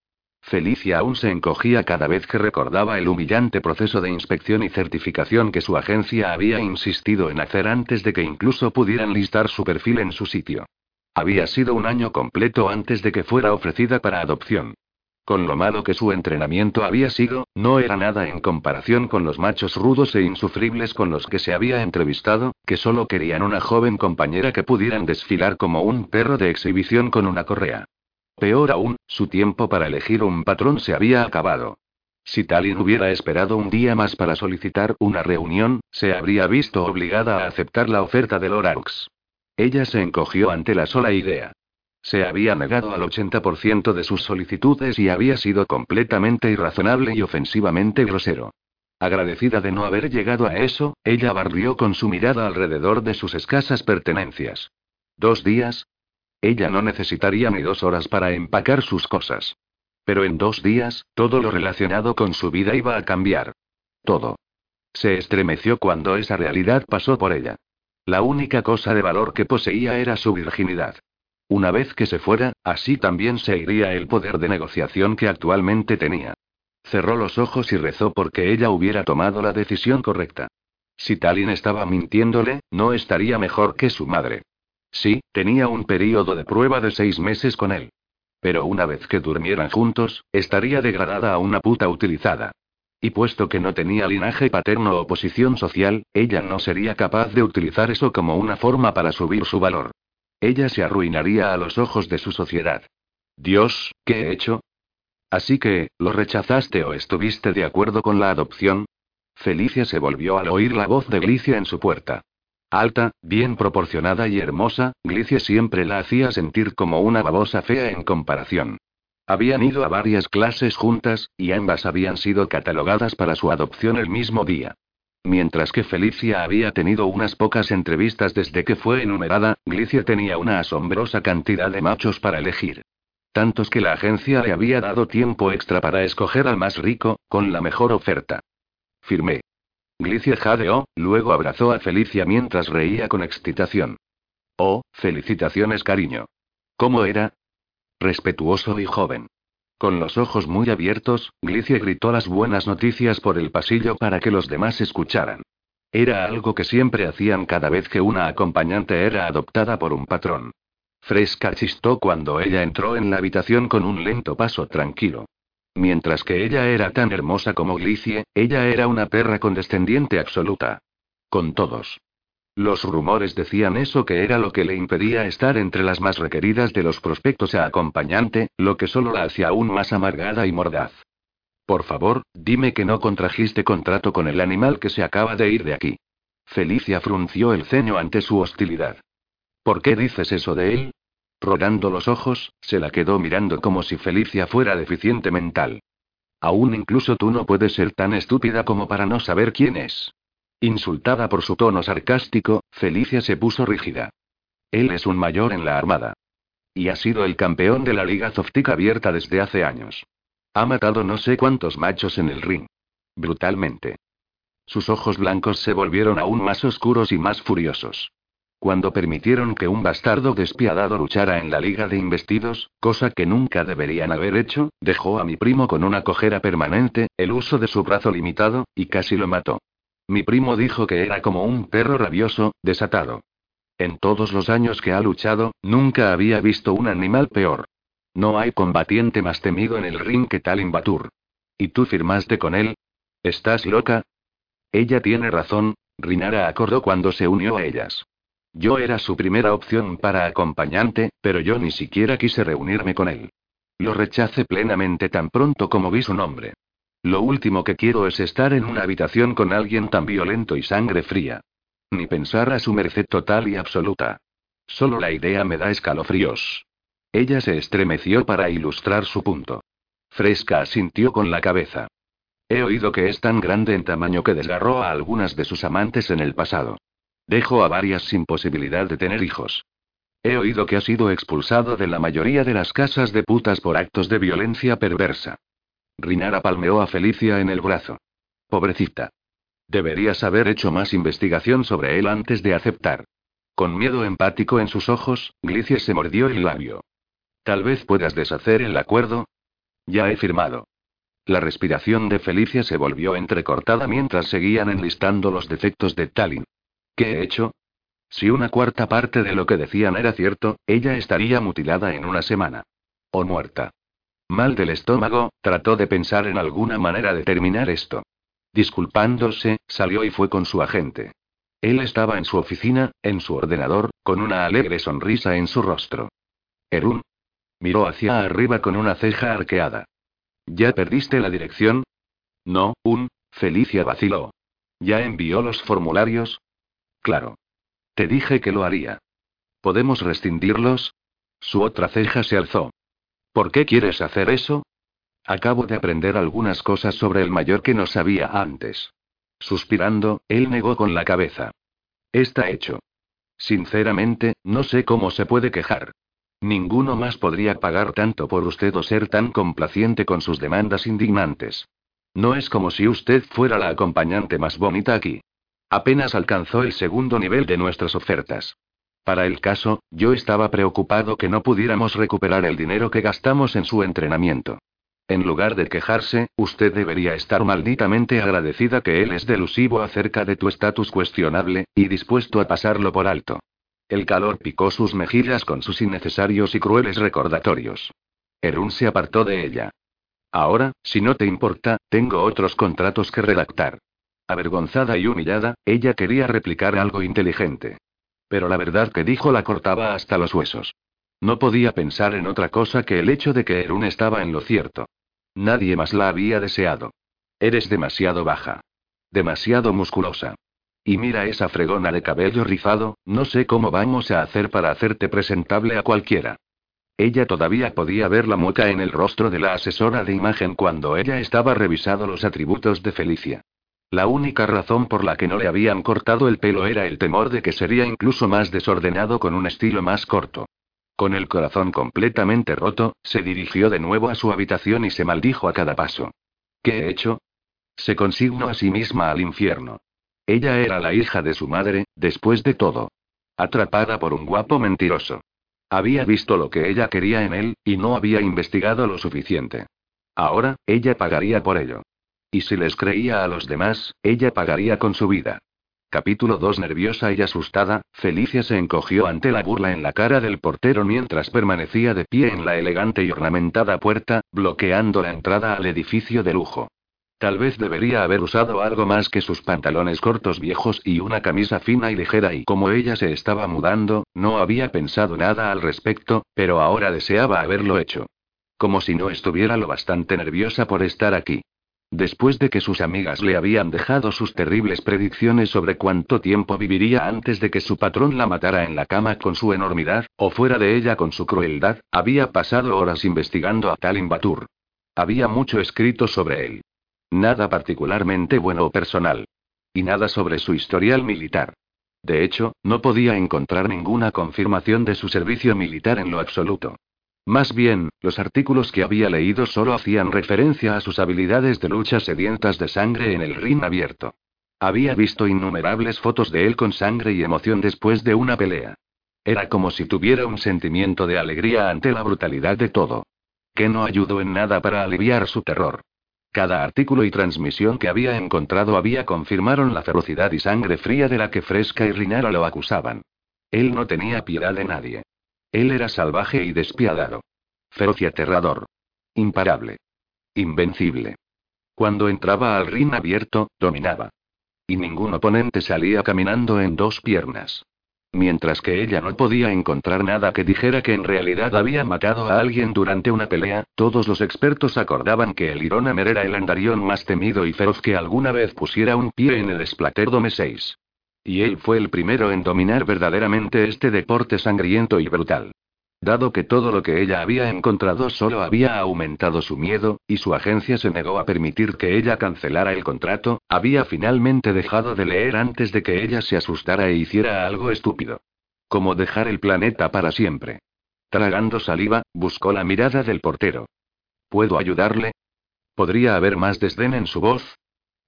Felicia aún se encogía cada vez que recordaba el humillante proceso de inspección y certificación que su agencia había insistido en hacer antes de que incluso pudieran listar su perfil en su sitio. Había sido un año completo antes de que fuera ofrecida para adopción. Con lo malo que su entrenamiento había sido, no era nada en comparación con los machos rudos e insufribles con los que se había entrevistado, que solo querían una joven compañera que pudieran desfilar como un perro de exhibición con una correa. Peor aún, su tiempo para elegir un patrón se había acabado. Si Talin hubiera esperado un día más para solicitar una reunión, se habría visto obligada a aceptar la oferta de Lorax. Ella se encogió ante la sola idea. Se había negado al 80% de sus solicitudes y había sido completamente irrazonable y ofensivamente grosero. Agradecida de no haber llegado a eso, ella barrió con su mirada alrededor de sus escasas pertenencias. Dos días, ella no necesitaría ni dos horas para empacar sus cosas. Pero en dos días, todo lo relacionado con su vida iba a cambiar. Todo. Se estremeció cuando esa realidad pasó por ella. La única cosa de valor que poseía era su virginidad. Una vez que se fuera, así también se iría el poder de negociación que actualmente tenía. Cerró los ojos y rezó porque ella hubiera tomado la decisión correcta. Si Talin estaba mintiéndole, no estaría mejor que su madre. Sí, tenía un período de prueba de seis meses con él. Pero una vez que durmieran juntos, estaría degradada a una puta utilizada. Y puesto que no tenía linaje paterno o posición social, ella no sería capaz de utilizar eso como una forma para subir su valor. Ella se arruinaría a los ojos de su sociedad. Dios, ¿qué he hecho? Así que, ¿lo rechazaste o estuviste de acuerdo con la adopción? Felicia se volvió al oír la voz de Glicia en su puerta. Alta, bien proporcionada y hermosa, Glicia siempre la hacía sentir como una babosa fea en comparación. Habían ido a varias clases juntas, y ambas habían sido catalogadas para su adopción el mismo día. Mientras que Felicia había tenido unas pocas entrevistas desde que fue enumerada, Glicia tenía una asombrosa cantidad de machos para elegir. Tantos que la agencia le había dado tiempo extra para escoger al más rico, con la mejor oferta. Firmé. Glicia jadeó, luego abrazó a Felicia mientras reía con excitación. Oh, felicitaciones, cariño. ¿Cómo era? Respetuoso y joven. Con los ojos muy abiertos, Glicia gritó las buenas noticias por el pasillo para que los demás escucharan. Era algo que siempre hacían cada vez que una acompañante era adoptada por un patrón. Fresca chistó cuando ella entró en la habitación con un lento paso tranquilo. Mientras que ella era tan hermosa como Glicie, ella era una perra condescendiente absoluta. Con todos. Los rumores decían eso que era lo que le impedía estar entre las más requeridas de los prospectos a acompañante, lo que solo la hacía aún más amargada y mordaz. Por favor, dime que no contrajiste contrato con el animal que se acaba de ir de aquí. Felicia frunció el ceño ante su hostilidad. ¿Por qué dices eso de él? Rodando los ojos, se la quedó mirando como si Felicia fuera deficiente mental. Aún incluso tú no puedes ser tan estúpida como para no saber quién es. Insultada por su tono sarcástico, Felicia se puso rígida. Él es un mayor en la armada. Y ha sido el campeón de la Liga Zoftic abierta desde hace años. Ha matado no sé cuántos machos en el ring. Brutalmente. Sus ojos blancos se volvieron aún más oscuros y más furiosos. Cuando permitieron que un bastardo despiadado luchara en la liga de investidos, cosa que nunca deberían haber hecho, dejó a mi primo con una cojera permanente, el uso de su brazo limitado, y casi lo mató. Mi primo dijo que era como un perro rabioso, desatado. En todos los años que ha luchado, nunca había visto un animal peor. No hay combatiente más temido en el ring que Talin Batur. ¿Y tú firmaste con él? ¿Estás loca? Ella tiene razón, Rinara acordó cuando se unió a ellas. Yo era su primera opción para acompañante, pero yo ni siquiera quise reunirme con él. Lo rechacé plenamente tan pronto como vi su nombre. Lo último que quiero es estar en una habitación con alguien tan violento y sangre fría. Ni pensar a su merced total y absoluta. Solo la idea me da escalofríos. Ella se estremeció para ilustrar su punto. Fresca asintió con la cabeza. He oído que es tan grande en tamaño que desgarró a algunas de sus amantes en el pasado. Dejo a varias sin posibilidad de tener hijos. He oído que ha sido expulsado de la mayoría de las casas de putas por actos de violencia perversa. Rinara palmeó a Felicia en el brazo. Pobrecita. Deberías haber hecho más investigación sobre él antes de aceptar. Con miedo empático en sus ojos, Glicia se mordió el labio. Tal vez puedas deshacer el acuerdo. Ya he firmado. La respiración de Felicia se volvió entrecortada mientras seguían enlistando los defectos de Tallinn. ¿Qué he hecho? Si una cuarta parte de lo que decían era cierto, ella estaría mutilada en una semana. O muerta. Mal del estómago, trató de pensar en alguna manera de terminar esto. Disculpándose, salió y fue con su agente. Él estaba en su oficina, en su ordenador, con una alegre sonrisa en su rostro. Erun. Miró hacia arriba con una ceja arqueada. ¿Ya perdiste la dirección? No, un. Felicia vaciló. ¿Ya envió los formularios? Claro. Te dije que lo haría. ¿Podemos rescindirlos? Su otra ceja se alzó. ¿Por qué quieres hacer eso? Acabo de aprender algunas cosas sobre el mayor que no sabía antes. Suspirando, él negó con la cabeza. Está hecho. Sinceramente, no sé cómo se puede quejar. Ninguno más podría pagar tanto por usted o ser tan complaciente con sus demandas indignantes. No es como si usted fuera la acompañante más bonita aquí. Apenas alcanzó el segundo nivel de nuestras ofertas. Para el caso, yo estaba preocupado que no pudiéramos recuperar el dinero que gastamos en su entrenamiento. En lugar de quejarse, usted debería estar malditamente agradecida que él es delusivo acerca de tu estatus cuestionable, y dispuesto a pasarlo por alto. El calor picó sus mejillas con sus innecesarios y crueles recordatorios. Erun se apartó de ella. Ahora, si no te importa, tengo otros contratos que redactar. Avergonzada y humillada, ella quería replicar algo inteligente. Pero la verdad que dijo la cortaba hasta los huesos. No podía pensar en otra cosa que el hecho de que Erun estaba en lo cierto. Nadie más la había deseado. Eres demasiado baja. Demasiado musculosa. Y mira esa fregona de cabello rizado, no sé cómo vamos a hacer para hacerte presentable a cualquiera. Ella todavía podía ver la mueca en el rostro de la asesora de imagen cuando ella estaba revisando los atributos de Felicia. La única razón por la que no le habían cortado el pelo era el temor de que sería incluso más desordenado con un estilo más corto. Con el corazón completamente roto, se dirigió de nuevo a su habitación y se maldijo a cada paso. ¿Qué he hecho? Se consignó a sí misma al infierno. Ella era la hija de su madre, después de todo. Atrapada por un guapo mentiroso. Había visto lo que ella quería en él, y no había investigado lo suficiente. Ahora, ella pagaría por ello. Y si les creía a los demás, ella pagaría con su vida. Capítulo 2 Nerviosa y asustada, Felicia se encogió ante la burla en la cara del portero mientras permanecía de pie en la elegante y ornamentada puerta, bloqueando la entrada al edificio de lujo. Tal vez debería haber usado algo más que sus pantalones cortos viejos y una camisa fina y ligera y como ella se estaba mudando, no había pensado nada al respecto, pero ahora deseaba haberlo hecho. Como si no estuviera lo bastante nerviosa por estar aquí. Después de que sus amigas le habían dejado sus terribles predicciones sobre cuánto tiempo viviría antes de que su patrón la matara en la cama con su enormidad, o fuera de ella con su crueldad, había pasado horas investigando a Talin Batur. Había mucho escrito sobre él. Nada particularmente bueno o personal. Y nada sobre su historial militar. De hecho, no podía encontrar ninguna confirmación de su servicio militar en lo absoluto. Más bien, los artículos que había leído solo hacían referencia a sus habilidades de lucha sedientas de sangre en el ring abierto. Había visto innumerables fotos de él con sangre y emoción después de una pelea. Era como si tuviera un sentimiento de alegría ante la brutalidad de todo. Que no ayudó en nada para aliviar su terror. Cada artículo y transmisión que había encontrado había confirmaron la ferocidad y sangre fría de la que Fresca y Rinara lo acusaban. Él no tenía piedad de nadie. Él era salvaje y despiadado. Feroz y aterrador. Imparable. Invencible. Cuando entraba al ring abierto, dominaba. Y ningún oponente salía caminando en dos piernas. Mientras que ella no podía encontrar nada que dijera que en realidad había matado a alguien durante una pelea, todos los expertos acordaban que el Ironamer era el andarión más temido y feroz que alguna vez pusiera un pie en el Splaterdome 6. Y él fue el primero en dominar verdaderamente este deporte sangriento y brutal. Dado que todo lo que ella había encontrado solo había aumentado su miedo, y su agencia se negó a permitir que ella cancelara el contrato, había finalmente dejado de leer antes de que ella se asustara e hiciera algo estúpido. Como dejar el planeta para siempre. Tragando saliva, buscó la mirada del portero. ¿Puedo ayudarle? ¿Podría haber más desdén en su voz?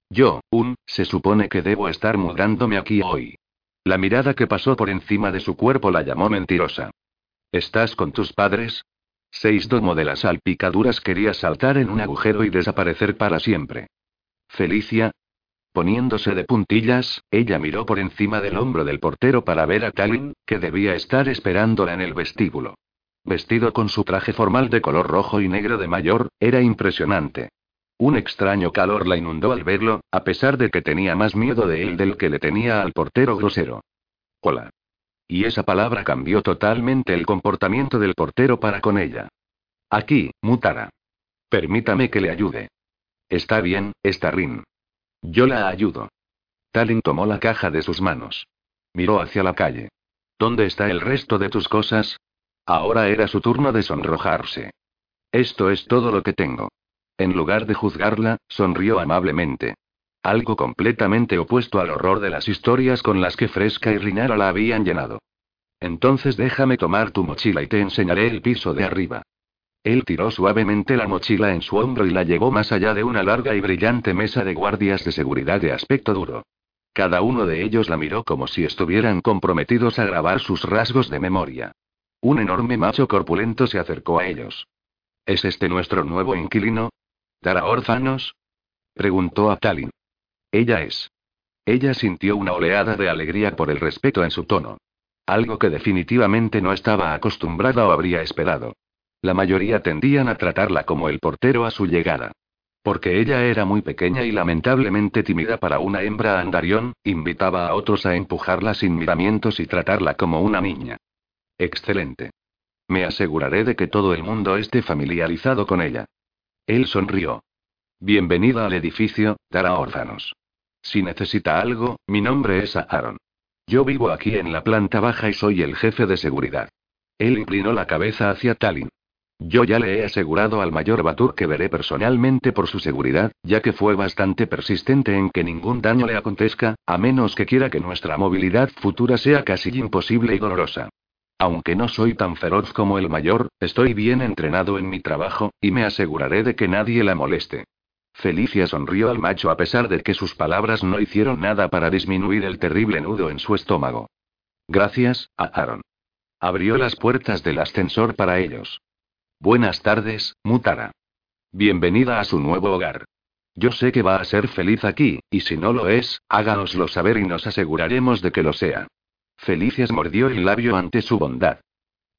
Yo, un, se supone que debo estar mudándome aquí hoy. La mirada que pasó por encima de su cuerpo la llamó mentirosa. ¿Estás con tus padres? Seis domo de las salpicaduras quería saltar en un agujero y desaparecer para siempre. Felicia. Poniéndose de puntillas, ella miró por encima del hombro del portero para ver a Talin, que debía estar esperándola en el vestíbulo. Vestido con su traje formal de color rojo y negro de mayor, era impresionante. Un extraño calor la inundó al verlo, a pesar de que tenía más miedo de él del que le tenía al portero grosero. Hola. Y esa palabra cambió totalmente el comportamiento del portero para con ella. Aquí, Mutara. Permítame que le ayude. Está bien, Starrin. Yo la ayudo. Talin tomó la caja de sus manos. Miró hacia la calle. ¿Dónde está el resto de tus cosas? Ahora era su turno de sonrojarse. Esto es todo lo que tengo. En lugar de juzgarla, sonrió amablemente. Algo completamente opuesto al horror de las historias con las que Fresca y Rinara la habían llenado. Entonces déjame tomar tu mochila y te enseñaré el piso de arriba. Él tiró suavemente la mochila en su hombro y la llevó más allá de una larga y brillante mesa de guardias de seguridad de aspecto duro. Cada uno de ellos la miró como si estuvieran comprometidos a grabar sus rasgos de memoria. Un enorme macho corpulento se acercó a ellos. ¿Es este nuestro nuevo inquilino? ¿Dará órfanos? preguntó a Talin. Ella es. Ella sintió una oleada de alegría por el respeto en su tono. Algo que definitivamente no estaba acostumbrada o habría esperado. La mayoría tendían a tratarla como el portero a su llegada. Porque ella era muy pequeña y lamentablemente tímida para una hembra andarión, invitaba a otros a empujarla sin miramientos y tratarla como una niña. Excelente. Me aseguraré de que todo el mundo esté familiarizado con ella. Él sonrió. Bienvenida al edificio, Dara Órfanos. Si necesita algo, mi nombre es Aaron. Yo vivo aquí en la planta baja y soy el jefe de seguridad. Él inclinó la cabeza hacia Talin. Yo ya le he asegurado al mayor Batur que veré personalmente por su seguridad, ya que fue bastante persistente en que ningún daño le acontezca, a menos que quiera que nuestra movilidad futura sea casi imposible y dolorosa. Aunque no soy tan feroz como el mayor, estoy bien entrenado en mi trabajo, y me aseguraré de que nadie la moleste. Felicia sonrió al macho a pesar de que sus palabras no hicieron nada para disminuir el terrible nudo en su estómago. Gracias, Aaron. Abrió las puertas del ascensor para ellos. Buenas tardes, Mutara. Bienvenida a su nuevo hogar. Yo sé que va a ser feliz aquí, y si no lo es, háganoslo saber y nos aseguraremos de que lo sea. Felicias mordió el labio ante su bondad.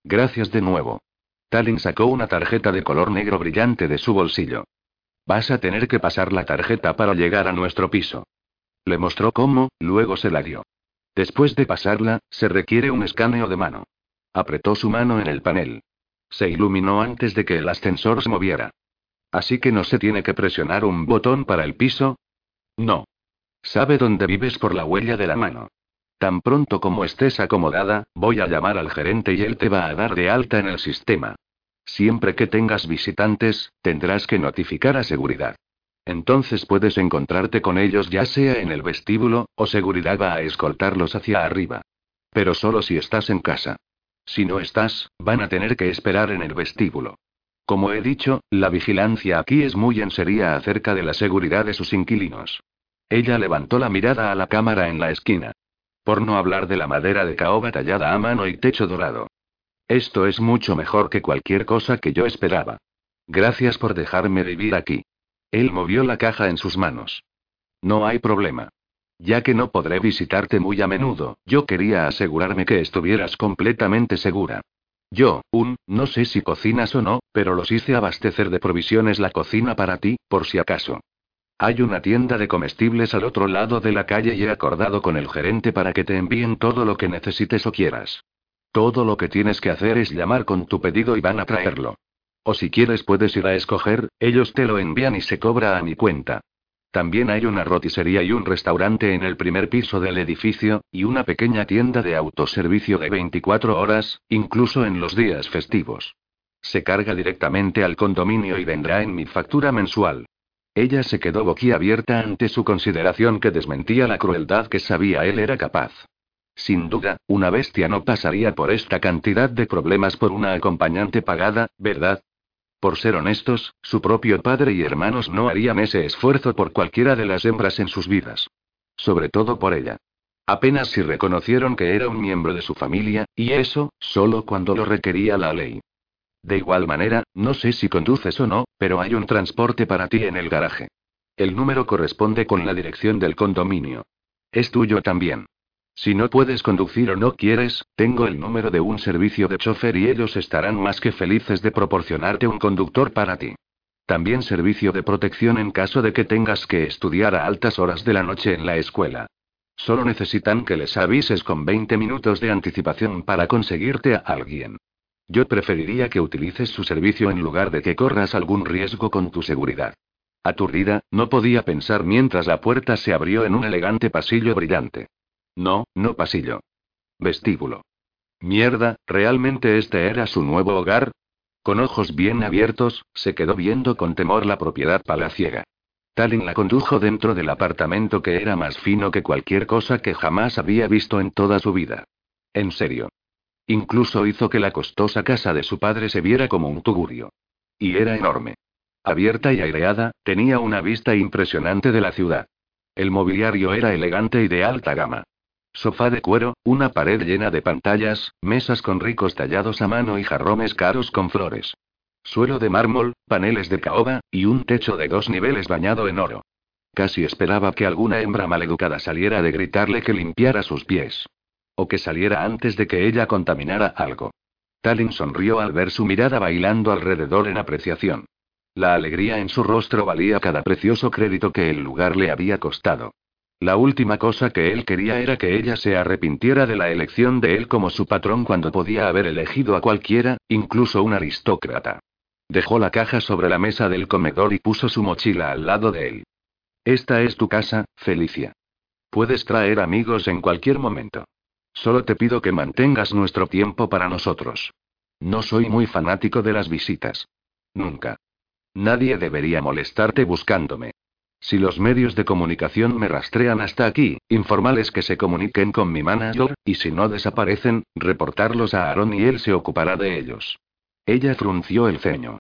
Gracias de nuevo. Talin sacó una tarjeta de color negro brillante de su bolsillo. Vas a tener que pasar la tarjeta para llegar a nuestro piso. Le mostró cómo, luego se la dio. Después de pasarla, se requiere un escaneo de mano. Apretó su mano en el panel. Se iluminó antes de que el ascensor se moviera. Así que no se tiene que presionar un botón para el piso. No. Sabe dónde vives por la huella de la mano. Tan pronto como estés acomodada, voy a llamar al gerente y él te va a dar de alta en el sistema. Siempre que tengas visitantes, tendrás que notificar a seguridad. Entonces puedes encontrarte con ellos ya sea en el vestíbulo, o seguridad va a escoltarlos hacia arriba. Pero solo si estás en casa. Si no estás, van a tener que esperar en el vestíbulo. Como he dicho, la vigilancia aquí es muy en seria acerca de la seguridad de sus inquilinos. Ella levantó la mirada a la cámara en la esquina. Por no hablar de la madera de caoba tallada a mano y techo dorado. Esto es mucho mejor que cualquier cosa que yo esperaba. Gracias por dejarme vivir aquí. Él movió la caja en sus manos. No hay problema. Ya que no podré visitarte muy a menudo, yo quería asegurarme que estuvieras completamente segura. Yo, un, no sé si cocinas o no, pero los hice abastecer de provisiones la cocina para ti, por si acaso. Hay una tienda de comestibles al otro lado de la calle y he acordado con el gerente para que te envíen todo lo que necesites o quieras. Todo lo que tienes que hacer es llamar con tu pedido y van a traerlo. O si quieres puedes ir a escoger, ellos te lo envían y se cobra a mi cuenta. También hay una roticería y un restaurante en el primer piso del edificio, y una pequeña tienda de autoservicio de 24 horas, incluso en los días festivos. Se carga directamente al condominio y vendrá en mi factura mensual. Ella se quedó boquiabierta ante su consideración que desmentía la crueldad que sabía él era capaz. Sin duda, una bestia no pasaría por esta cantidad de problemas por una acompañante pagada, ¿verdad? Por ser honestos, su propio padre y hermanos no harían ese esfuerzo por cualquiera de las hembras en sus vidas. Sobre todo por ella. Apenas si reconocieron que era un miembro de su familia, y eso, solo cuando lo requería la ley. De igual manera, no sé si conduces o no, pero hay un transporte para ti en el garaje. El número corresponde con la dirección del condominio. Es tuyo también. Si no puedes conducir o no quieres, tengo el número de un servicio de chofer y ellos estarán más que felices de proporcionarte un conductor para ti. También servicio de protección en caso de que tengas que estudiar a altas horas de la noche en la escuela. Solo necesitan que les avises con 20 minutos de anticipación para conseguirte a alguien. Yo preferiría que utilices su servicio en lugar de que corras algún riesgo con tu seguridad. Aturdida, no podía pensar mientras la puerta se abrió en un elegante pasillo brillante. No, no pasillo. Vestíbulo. Mierda, ¿realmente este era su nuevo hogar? Con ojos bien abiertos, se quedó viendo con temor la propiedad palaciega. Talin la condujo dentro del apartamento que era más fino que cualquier cosa que jamás había visto en toda su vida. En serio. Incluso hizo que la costosa casa de su padre se viera como un tugurio. Y era enorme. Abierta y aireada, tenía una vista impresionante de la ciudad. El mobiliario era elegante y de alta gama. Sofá de cuero, una pared llena de pantallas, mesas con ricos tallados a mano y jarrones caros con flores. Suelo de mármol, paneles de caoba, y un techo de dos niveles bañado en oro. Casi esperaba que alguna hembra maleducada saliera de gritarle que limpiara sus pies. O que saliera antes de que ella contaminara algo. Talin sonrió al ver su mirada bailando alrededor en apreciación. La alegría en su rostro valía cada precioso crédito que el lugar le había costado. La última cosa que él quería era que ella se arrepintiera de la elección de él como su patrón cuando podía haber elegido a cualquiera, incluso un aristócrata. Dejó la caja sobre la mesa del comedor y puso su mochila al lado de él. Esta es tu casa, Felicia. Puedes traer amigos en cualquier momento. Solo te pido que mantengas nuestro tiempo para nosotros. No soy muy fanático de las visitas. Nunca. Nadie debería molestarte buscándome. Si los medios de comunicación me rastrean hasta aquí, informales que se comuniquen con mi manager, y si no desaparecen, reportarlos a Aaron y él se ocupará de ellos. Ella frunció el ceño.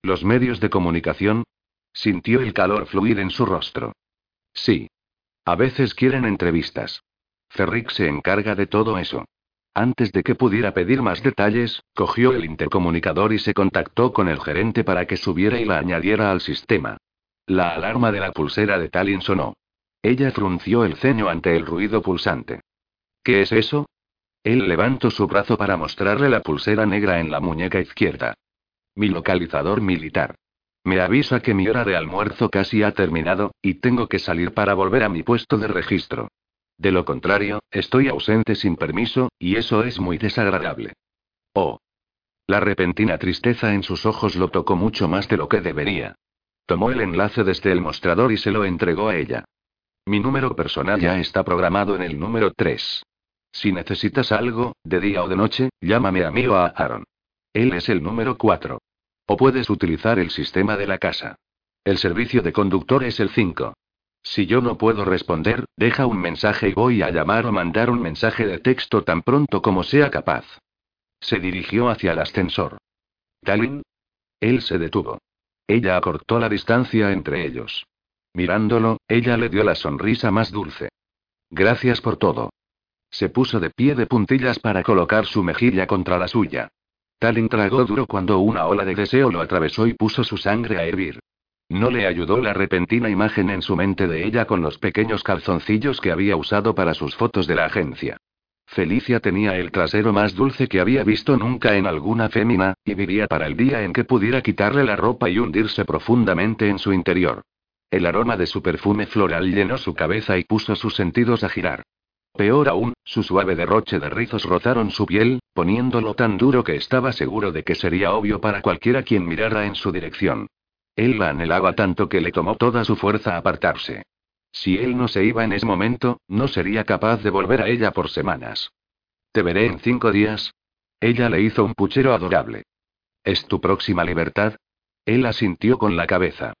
¿Los medios de comunicación? Sintió el calor fluir en su rostro. Sí. A veces quieren entrevistas. Ferrick se encarga de todo eso. Antes de que pudiera pedir más detalles, cogió el intercomunicador y se contactó con el gerente para que subiera y la añadiera al sistema. La alarma de la pulsera de Talin sonó. Ella frunció el ceño ante el ruido pulsante. ¿Qué es eso? Él levantó su brazo para mostrarle la pulsera negra en la muñeca izquierda. Mi localizador militar. Me avisa que mi hora de almuerzo casi ha terminado, y tengo que salir para volver a mi puesto de registro. De lo contrario, estoy ausente sin permiso, y eso es muy desagradable. Oh. La repentina tristeza en sus ojos lo tocó mucho más de lo que debería. Tomó el enlace desde el mostrador y se lo entregó a ella. Mi número personal ya está programado en el número 3. Si necesitas algo, de día o de noche, llámame a mí o a Aaron. Él es el número 4. O puedes utilizar el sistema de la casa. El servicio de conductor es el 5. Si yo no puedo responder, deja un mensaje y voy a llamar o mandar un mensaje de texto tan pronto como sea capaz. Se dirigió hacia el ascensor. ¿Talin? Él se detuvo. Ella acortó la distancia entre ellos. Mirándolo, ella le dio la sonrisa más dulce. Gracias por todo. Se puso de pie de puntillas para colocar su mejilla contra la suya. Talin tragó duro cuando una ola de deseo lo atravesó y puso su sangre a hervir. No le ayudó la repentina imagen en su mente de ella con los pequeños calzoncillos que había usado para sus fotos de la agencia. Felicia tenía el trasero más dulce que había visto nunca en alguna fémina, y vivía para el día en que pudiera quitarle la ropa y hundirse profundamente en su interior. El aroma de su perfume floral llenó su cabeza y puso sus sentidos a girar. Peor aún, su suave derroche de rizos rozaron su piel, poniéndolo tan duro que estaba seguro de que sería obvio para cualquiera quien mirara en su dirección. Él la anhelaba tanto que le tomó toda su fuerza apartarse. Si él no se iba en ese momento, no sería capaz de volver a ella por semanas. Te veré en cinco días. Ella le hizo un puchero adorable. ¿Es tu próxima libertad? Él asintió con la cabeza.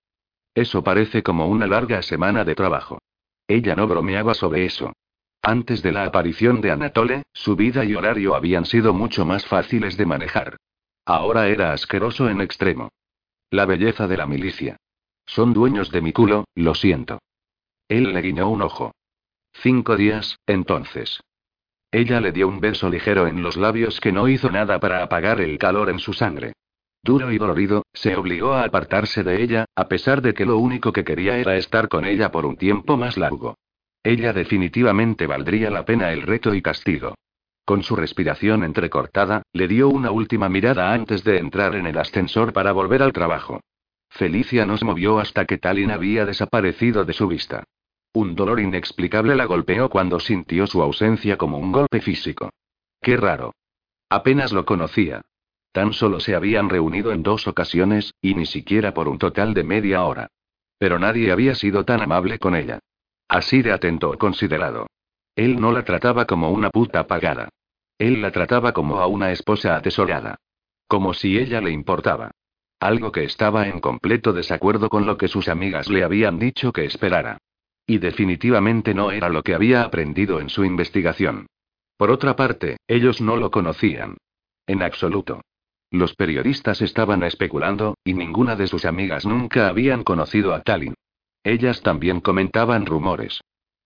Eso parece como una larga semana de trabajo. Ella no bromeaba sobre eso. Antes de la aparición de Anatole, su vida y horario habían sido mucho más fáciles de manejar. Ahora era asqueroso en extremo. La belleza de la milicia. Son dueños de mi culo, lo siento. Él le guiñó un ojo. Cinco días, entonces. Ella le dio un beso ligero en los labios que no hizo nada para apagar el calor en su sangre. Duro y dolorido, se obligó a apartarse de ella, a pesar de que lo único que quería era estar con ella por un tiempo más largo. Ella definitivamente valdría la pena el reto y castigo. Con su respiración entrecortada, le dio una última mirada antes de entrar en el ascensor para volver al trabajo. Felicia no se movió hasta que Talin había desaparecido de su vista. Un dolor inexplicable la golpeó cuando sintió su ausencia como un golpe físico. Qué raro. Apenas lo conocía. Tan solo se habían reunido en dos ocasiones, y ni siquiera por un total de media hora. Pero nadie había sido tan amable con ella. Así de atento o considerado. Él no la trataba como una puta pagada. Él la trataba como a una esposa atesorada. Como si ella le importaba. Algo que estaba en completo desacuerdo con lo que sus amigas le habían dicho que esperara. Y definitivamente no era lo que había aprendido en su investigación. Por otra parte, ellos no lo conocían. En absoluto. Los periodistas estaban especulando, y ninguna de sus amigas nunca habían conocido a Talin. Ellas también comentaban rumores.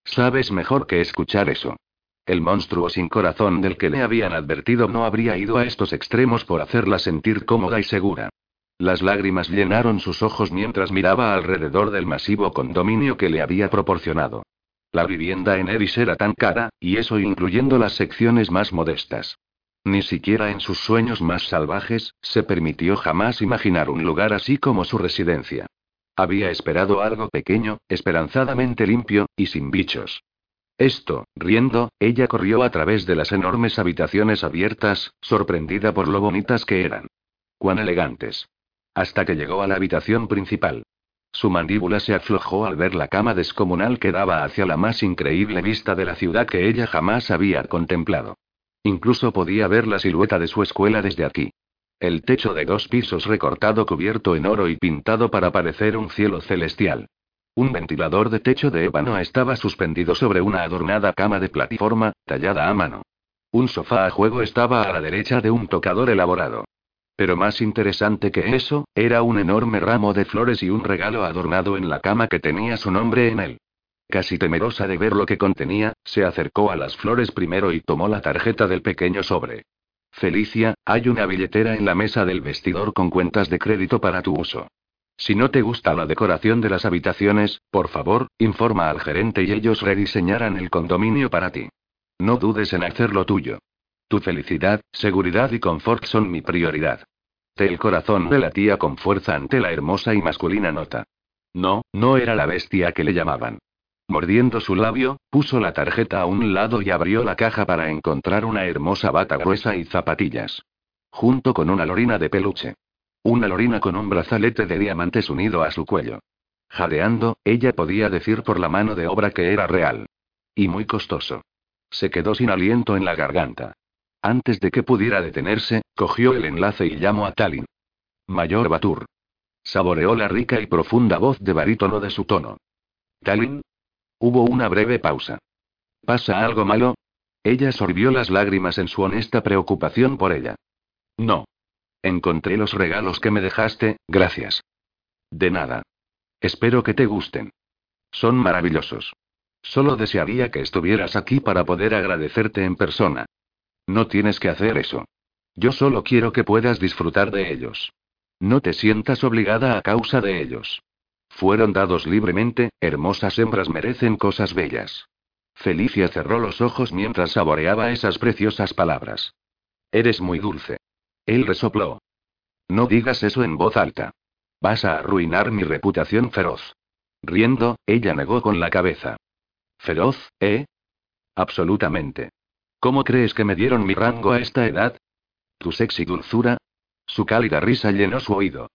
Sabes mejor que escuchar eso. El monstruo sin corazón del que le habían advertido no habría ido a estos extremos por hacerla sentir cómoda y segura. Las lágrimas llenaron sus ojos mientras miraba alrededor del masivo condominio que le había proporcionado. La vivienda en Eris era tan cara, y eso incluyendo las secciones más modestas. Ni siquiera en sus sueños más salvajes, se permitió jamás imaginar un lugar así como su residencia. Había esperado algo pequeño, esperanzadamente limpio, y sin bichos. Esto, riendo, ella corrió a través de las enormes habitaciones abiertas, sorprendida por lo bonitas que eran. Cuán elegantes. Hasta que llegó a la habitación principal. Su mandíbula se aflojó al ver la cama descomunal que daba hacia la más increíble vista de la ciudad que ella jamás había contemplado. Incluso podía ver la silueta de su escuela desde aquí. El techo de dos pisos recortado cubierto en oro y pintado para parecer un cielo celestial. Un ventilador de techo de ébano estaba suspendido sobre una adornada cama de plataforma, tallada a mano. Un sofá a juego estaba a la derecha de un tocador elaborado. Pero más interesante que eso, era un enorme ramo de flores y un regalo adornado en la cama que tenía su nombre en él. Casi temerosa de ver lo que contenía, se acercó a las flores primero y tomó la tarjeta del pequeño sobre. Felicia, hay una billetera en la mesa del vestidor con cuentas de crédito para tu uso. Si no te gusta la decoración de las habitaciones, por favor, informa al gerente y ellos rediseñarán el condominio para ti. No dudes en hacer lo tuyo. Tu felicidad, seguridad y confort son mi prioridad. Te el corazón de la tía con fuerza ante la hermosa y masculina nota. No, no era la bestia que le llamaban. Mordiendo su labio, puso la tarjeta a un lado y abrió la caja para encontrar una hermosa bata gruesa y zapatillas. Junto con una lorina de peluche. Una lorina con un brazalete de diamantes unido a su cuello. Jadeando, ella podía decir por la mano de obra que era real. Y muy costoso. Se quedó sin aliento en la garganta. Antes de que pudiera detenerse, cogió el enlace y llamó a Talin. Mayor Batur. Saboreó la rica y profunda voz de barítono de su tono. Talin. Hubo una breve pausa. ¿Pasa algo malo? Ella sorbió las lágrimas en su honesta preocupación por ella. No. Encontré los regalos que me dejaste, gracias. De nada. Espero que te gusten. Son maravillosos. Solo desearía que estuvieras aquí para poder agradecerte en persona. No tienes que hacer eso. Yo solo quiero que puedas disfrutar de ellos. No te sientas obligada a causa de ellos. Fueron dados libremente, hermosas hembras merecen cosas bellas. Felicia cerró los ojos mientras saboreaba esas preciosas palabras. Eres muy dulce. Él resopló. No digas eso en voz alta. Vas a arruinar mi reputación feroz. Riendo, ella negó con la cabeza. ¿Feroz, eh? Absolutamente. ¿Cómo crees que me dieron mi rango a esta edad? ¿Tu sexy dulzura? Su cálida risa llenó su oído.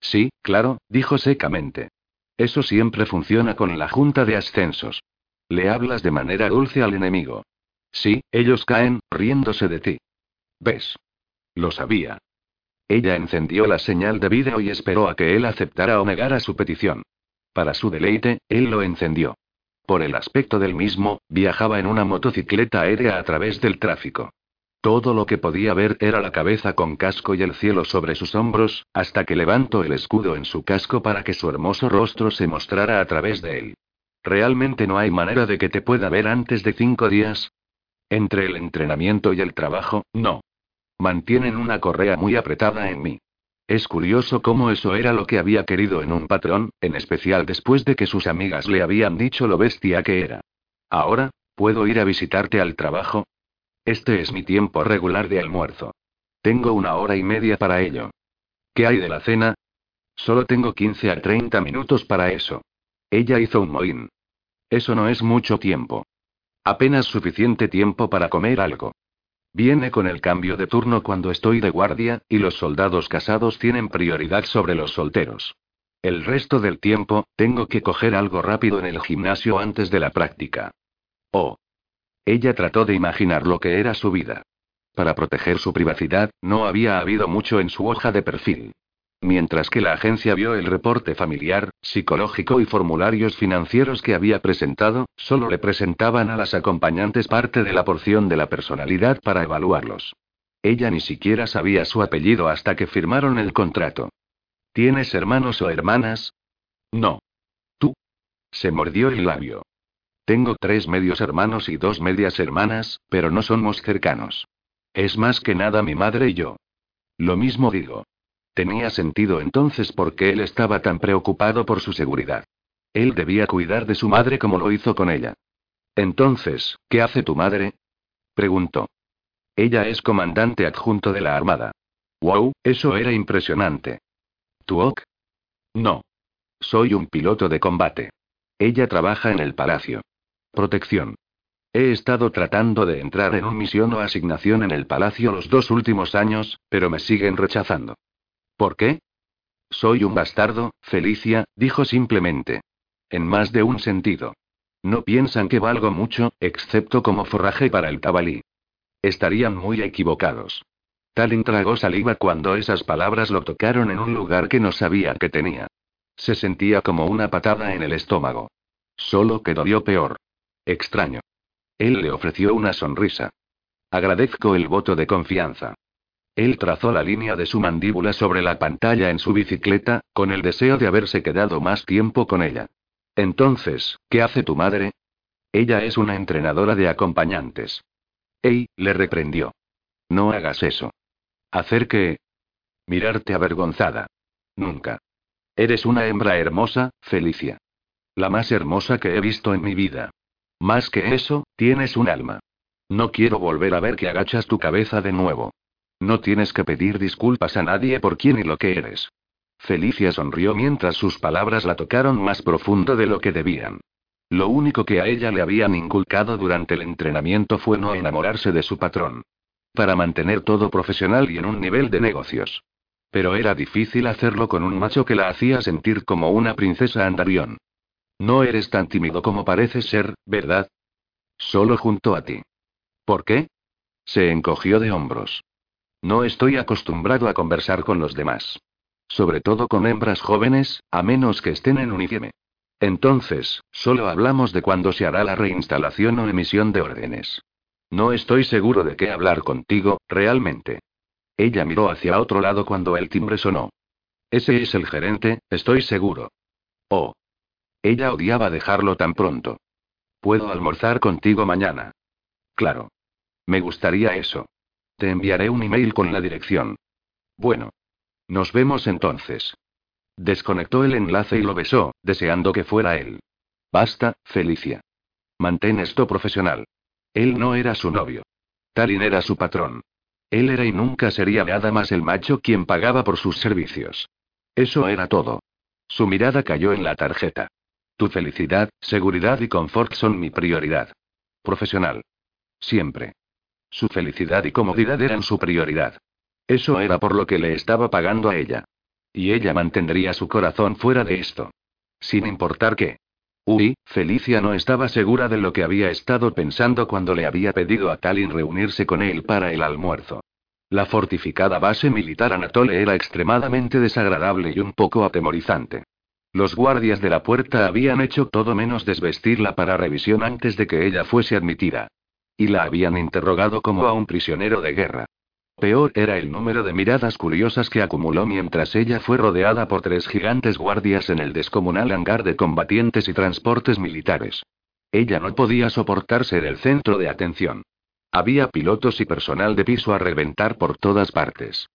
Sí, claro, dijo secamente. Eso siempre funciona con la junta de ascensos. Le hablas de manera dulce al enemigo. Sí, ellos caen, riéndose de ti. ¿Ves? Lo sabía. Ella encendió la señal de vídeo y esperó a que él aceptara o negara su petición. Para su deleite, él lo encendió. Por el aspecto del mismo, viajaba en una motocicleta aérea a través del tráfico. Todo lo que podía ver era la cabeza con casco y el cielo sobre sus hombros, hasta que levantó el escudo en su casco para que su hermoso rostro se mostrara a través de él. Realmente no hay manera de que te pueda ver antes de cinco días. Entre el entrenamiento y el trabajo, no. Mantienen una correa muy apretada en mí. Es curioso cómo eso era lo que había querido en un patrón, en especial después de que sus amigas le habían dicho lo bestia que era. Ahora, ¿puedo ir a visitarte al trabajo? Este es mi tiempo regular de almuerzo. Tengo una hora y media para ello. ¿Qué hay de la cena? Solo tengo 15 a 30 minutos para eso. Ella hizo un mohín. Eso no es mucho tiempo. Apenas suficiente tiempo para comer algo. Viene con el cambio de turno cuando estoy de guardia, y los soldados casados tienen prioridad sobre los solteros. El resto del tiempo, tengo que coger algo rápido en el gimnasio antes de la práctica. Oh. Ella trató de imaginar lo que era su vida. Para proteger su privacidad, no había habido mucho en su hoja de perfil. Mientras que la agencia vio el reporte familiar, psicológico y formularios financieros que había presentado, solo le presentaban a las acompañantes parte de la porción de la personalidad para evaluarlos. Ella ni siquiera sabía su apellido hasta que firmaron el contrato. ¿Tienes hermanos o hermanas? No. ¿Tú? Se mordió el labio. Tengo tres medios hermanos y dos medias hermanas, pero no somos cercanos. Es más que nada mi madre y yo. Lo mismo digo. Tenía sentido entonces por qué él estaba tan preocupado por su seguridad. Él debía cuidar de su madre como lo hizo con ella. Entonces, ¿qué hace tu madre? preguntó. Ella es comandante adjunto de la Armada. Wow, eso era impresionante. ¿Tuok? No. Soy un piloto de combate. Ella trabaja en el palacio. Protección. He estado tratando de entrar en una misión o asignación en el palacio los dos últimos años, pero me siguen rechazando. ¿Por qué? Soy un bastardo, Felicia, dijo simplemente. En más de un sentido. No piensan que valgo mucho, excepto como forraje para el tabalí. Estarían muy equivocados. Talin tragó saliva cuando esas palabras lo tocaron en un lugar que no sabía que tenía. Se sentía como una patada en el estómago. Solo que dolió peor. Extraño. Él le ofreció una sonrisa. Agradezco el voto de confianza. Él trazó la línea de su mandíbula sobre la pantalla en su bicicleta, con el deseo de haberse quedado más tiempo con ella. Entonces, ¿qué hace tu madre? Ella es una entrenadora de acompañantes. Ey, le reprendió. No hagas eso. ¿Hacer qué? Mirarte avergonzada. Nunca. Eres una hembra hermosa, Felicia. La más hermosa que he visto en mi vida. Más que eso, tienes un alma. No quiero volver a ver que agachas tu cabeza de nuevo. No tienes que pedir disculpas a nadie por quién y lo que eres. Felicia sonrió mientras sus palabras la tocaron más profundo de lo que debían. Lo único que a ella le habían inculcado durante el entrenamiento fue no enamorarse de su patrón. Para mantener todo profesional y en un nivel de negocios. Pero era difícil hacerlo con un macho que la hacía sentir como una princesa andarión. No eres tan tímido como pareces ser, ¿verdad? Solo junto a ti. ¿Por qué? Se encogió de hombros. No estoy acostumbrado a conversar con los demás. Sobre todo con hembras jóvenes, a menos que estén en uniforme. Entonces, solo hablamos de cuándo se hará la reinstalación o emisión de órdenes. No estoy seguro de qué hablar contigo, realmente. Ella miró hacia otro lado cuando el timbre sonó. Ese es el gerente, estoy seguro. Oh. Ella odiaba dejarlo tan pronto. Puedo almorzar contigo mañana. Claro. Me gustaría eso. Te enviaré un email con la dirección. Bueno. Nos vemos entonces. Desconectó el enlace y lo besó, deseando que fuera él. Basta, Felicia. Mantén esto profesional. Él no era su novio. Talin era su patrón. Él era y nunca sería nada más el macho quien pagaba por sus servicios. Eso era todo. Su mirada cayó en la tarjeta. Tu felicidad, seguridad y confort son mi prioridad. Profesional. Siempre. Su felicidad y comodidad eran su prioridad. Eso era por lo que le estaba pagando a ella. Y ella mantendría su corazón fuera de esto. Sin importar qué. Uy, Felicia no estaba segura de lo que había estado pensando cuando le había pedido a Talin reunirse con él para el almuerzo. La fortificada base militar Anatole era extremadamente desagradable y un poco atemorizante. Los guardias de la puerta habían hecho todo menos desvestirla para revisión antes de que ella fuese admitida. Y la habían interrogado como a un prisionero de guerra. Peor era el número de miradas curiosas que acumuló mientras ella fue rodeada por tres gigantes guardias en el descomunal hangar de combatientes y transportes militares. Ella no podía soportar ser el centro de atención. Había pilotos y personal de piso a reventar por todas partes.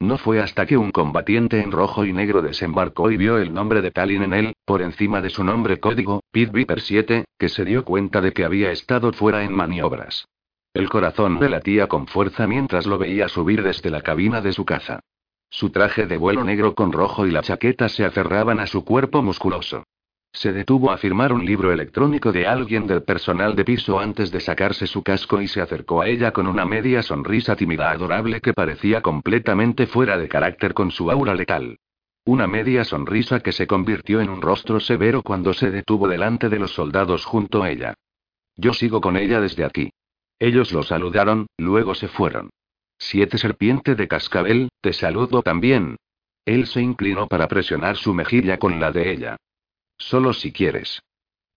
No fue hasta que un combatiente en rojo y negro desembarcó y vio el nombre de Talin en él, por encima de su nombre código, Pit Viper 7, que se dio cuenta de que había estado fuera en maniobras. El corazón le latía con fuerza mientras lo veía subir desde la cabina de su caza. Su traje de vuelo negro con rojo y la chaqueta se aferraban a su cuerpo musculoso. Se detuvo a firmar un libro electrónico de alguien del personal de piso antes de sacarse su casco y se acercó a ella con una media sonrisa tímida adorable que parecía completamente fuera de carácter con su aura letal. Una media sonrisa que se convirtió en un rostro severo cuando se detuvo delante de los soldados junto a ella. Yo sigo con ella desde aquí. Ellos lo saludaron, luego se fueron. Siete serpiente de cascabel, te saludo también. Él se inclinó para presionar su mejilla con la de ella. Solo si quieres.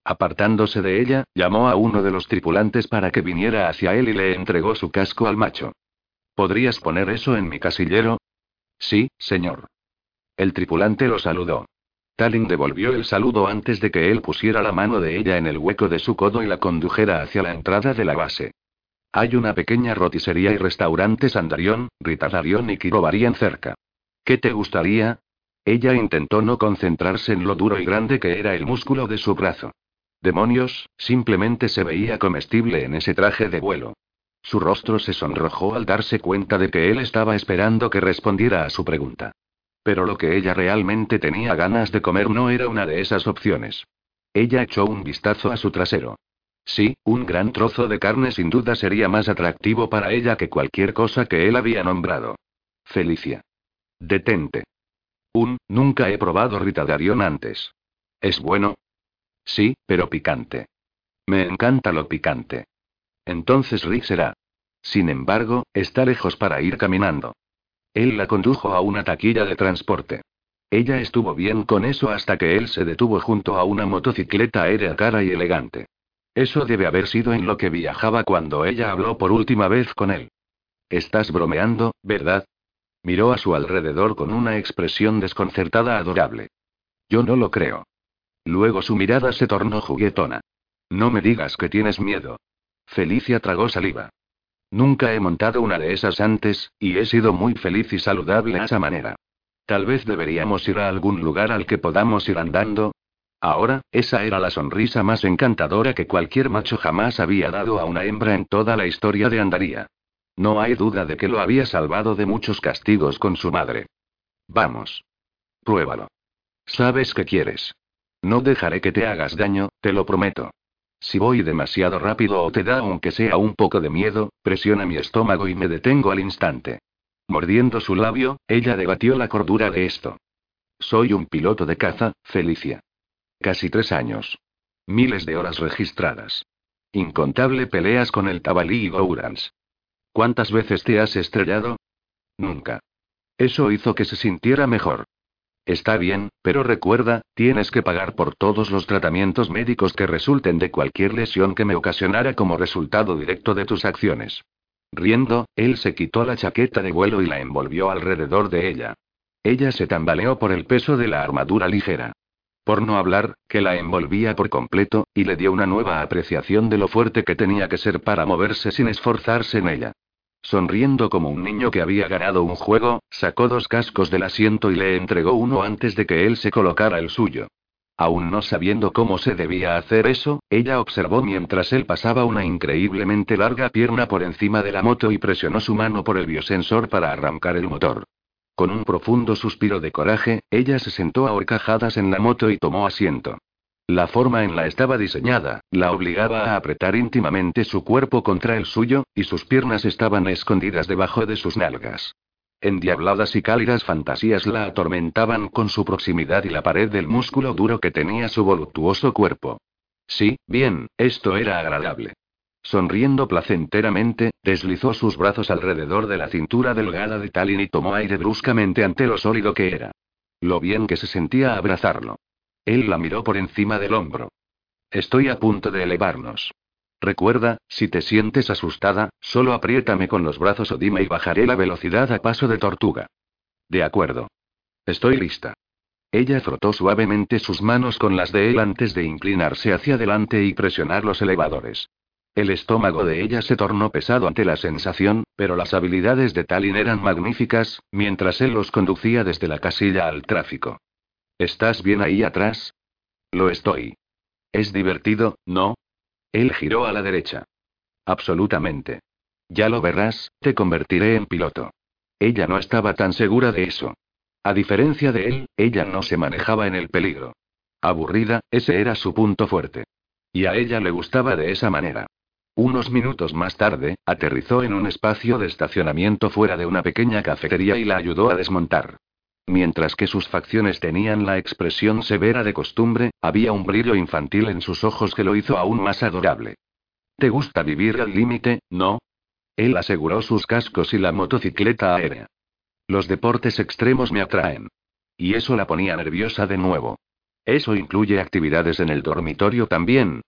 Apartándose de ella, llamó a uno de los tripulantes para que viniera hacia él y le entregó su casco al macho. ¿Podrías poner eso en mi casillero? Sí, señor. El tripulante lo saludó. Talin devolvió el saludo antes de que él pusiera la mano de ella en el hueco de su codo y la condujera hacia la entrada de la base. Hay una pequeña roticería y restaurantes Andarión, Ritadarión y Kirovarian cerca. ¿Qué te gustaría? Ella intentó no concentrarse en lo duro y grande que era el músculo de su brazo. Demonios, simplemente se veía comestible en ese traje de vuelo. Su rostro se sonrojó al darse cuenta de que él estaba esperando que respondiera a su pregunta. Pero lo que ella realmente tenía ganas de comer no era una de esas opciones. Ella echó un vistazo a su trasero. Sí, un gran trozo de carne sin duda sería más atractivo para ella que cualquier cosa que él había nombrado. Felicia. Detente. Un, nunca he probado Ritadarion antes. ¿Es bueno? Sí, pero picante. Me encanta lo picante. Entonces Rick será. Sin embargo, está lejos para ir caminando. Él la condujo a una taquilla de transporte. Ella estuvo bien con eso hasta que él se detuvo junto a una motocicleta aérea cara y elegante. Eso debe haber sido en lo que viajaba cuando ella habló por última vez con él. Estás bromeando, ¿verdad? Miró a su alrededor con una expresión desconcertada adorable. Yo no lo creo. Luego su mirada se tornó juguetona. No me digas que tienes miedo. Felicia tragó saliva. Nunca he montado una de esas antes, y he sido muy feliz y saludable a esa manera. Tal vez deberíamos ir a algún lugar al que podamos ir andando. Ahora, esa era la sonrisa más encantadora que cualquier macho jamás había dado a una hembra en toda la historia de Andaría. No hay duda de que lo había salvado de muchos castigos con su madre. Vamos. Pruébalo. Sabes que quieres. No dejaré que te hagas daño, te lo prometo. Si voy demasiado rápido o te da aunque sea un poco de miedo, presiona mi estómago y me detengo al instante. Mordiendo su labio, ella debatió la cordura de esto. Soy un piloto de caza, Felicia. Casi tres años. Miles de horas registradas. Incontable peleas con el tabalí y Gourans. ¿Cuántas veces te has estrellado? Nunca. Eso hizo que se sintiera mejor. Está bien, pero recuerda, tienes que pagar por todos los tratamientos médicos que resulten de cualquier lesión que me ocasionara como resultado directo de tus acciones. Riendo, él se quitó la chaqueta de vuelo y la envolvió alrededor de ella. Ella se tambaleó por el peso de la armadura ligera. Por no hablar, que la envolvía por completo, y le dio una nueva apreciación de lo fuerte que tenía que ser para moverse sin esforzarse en ella. Sonriendo como un niño que había ganado un juego, sacó dos cascos del asiento y le entregó uno antes de que él se colocara el suyo. Aún no sabiendo cómo se debía hacer eso, ella observó mientras él pasaba una increíblemente larga pierna por encima de la moto y presionó su mano por el biosensor para arrancar el motor. Con un profundo suspiro de coraje, ella se sentó a horcajadas en la moto y tomó asiento. La forma en la estaba diseñada, la obligaba a apretar íntimamente su cuerpo contra el suyo, y sus piernas estaban escondidas debajo de sus nalgas. Endiabladas y cálidas fantasías la atormentaban con su proximidad y la pared del músculo duro que tenía su voluptuoso cuerpo. Sí, bien, esto era agradable. Sonriendo placenteramente, deslizó sus brazos alrededor de la cintura delgada de Talin y tomó aire bruscamente ante lo sólido que era. Lo bien que se sentía abrazarlo. Él la miró por encima del hombro. Estoy a punto de elevarnos. Recuerda, si te sientes asustada, solo apriétame con los brazos o dime y bajaré la velocidad a paso de tortuga. De acuerdo. Estoy lista. Ella frotó suavemente sus manos con las de él antes de inclinarse hacia adelante y presionar los elevadores. El estómago de ella se tornó pesado ante la sensación, pero las habilidades de Talin eran magníficas, mientras él los conducía desde la casilla al tráfico. ¿Estás bien ahí atrás? Lo estoy. Es divertido, ¿no? Él giró a la derecha. Absolutamente. Ya lo verás, te convertiré en piloto. Ella no estaba tan segura de eso. A diferencia de él, ella no se manejaba en el peligro. Aburrida, ese era su punto fuerte. Y a ella le gustaba de esa manera. Unos minutos más tarde, aterrizó en un espacio de estacionamiento fuera de una pequeña cafetería y la ayudó a desmontar. Mientras que sus facciones tenían la expresión severa de costumbre, había un brillo infantil en sus ojos que lo hizo aún más adorable. ¿Te gusta vivir al límite, no? Él aseguró sus cascos y la motocicleta aérea. Los deportes extremos me atraen. Y eso la ponía nerviosa de nuevo. Eso incluye actividades en el dormitorio también.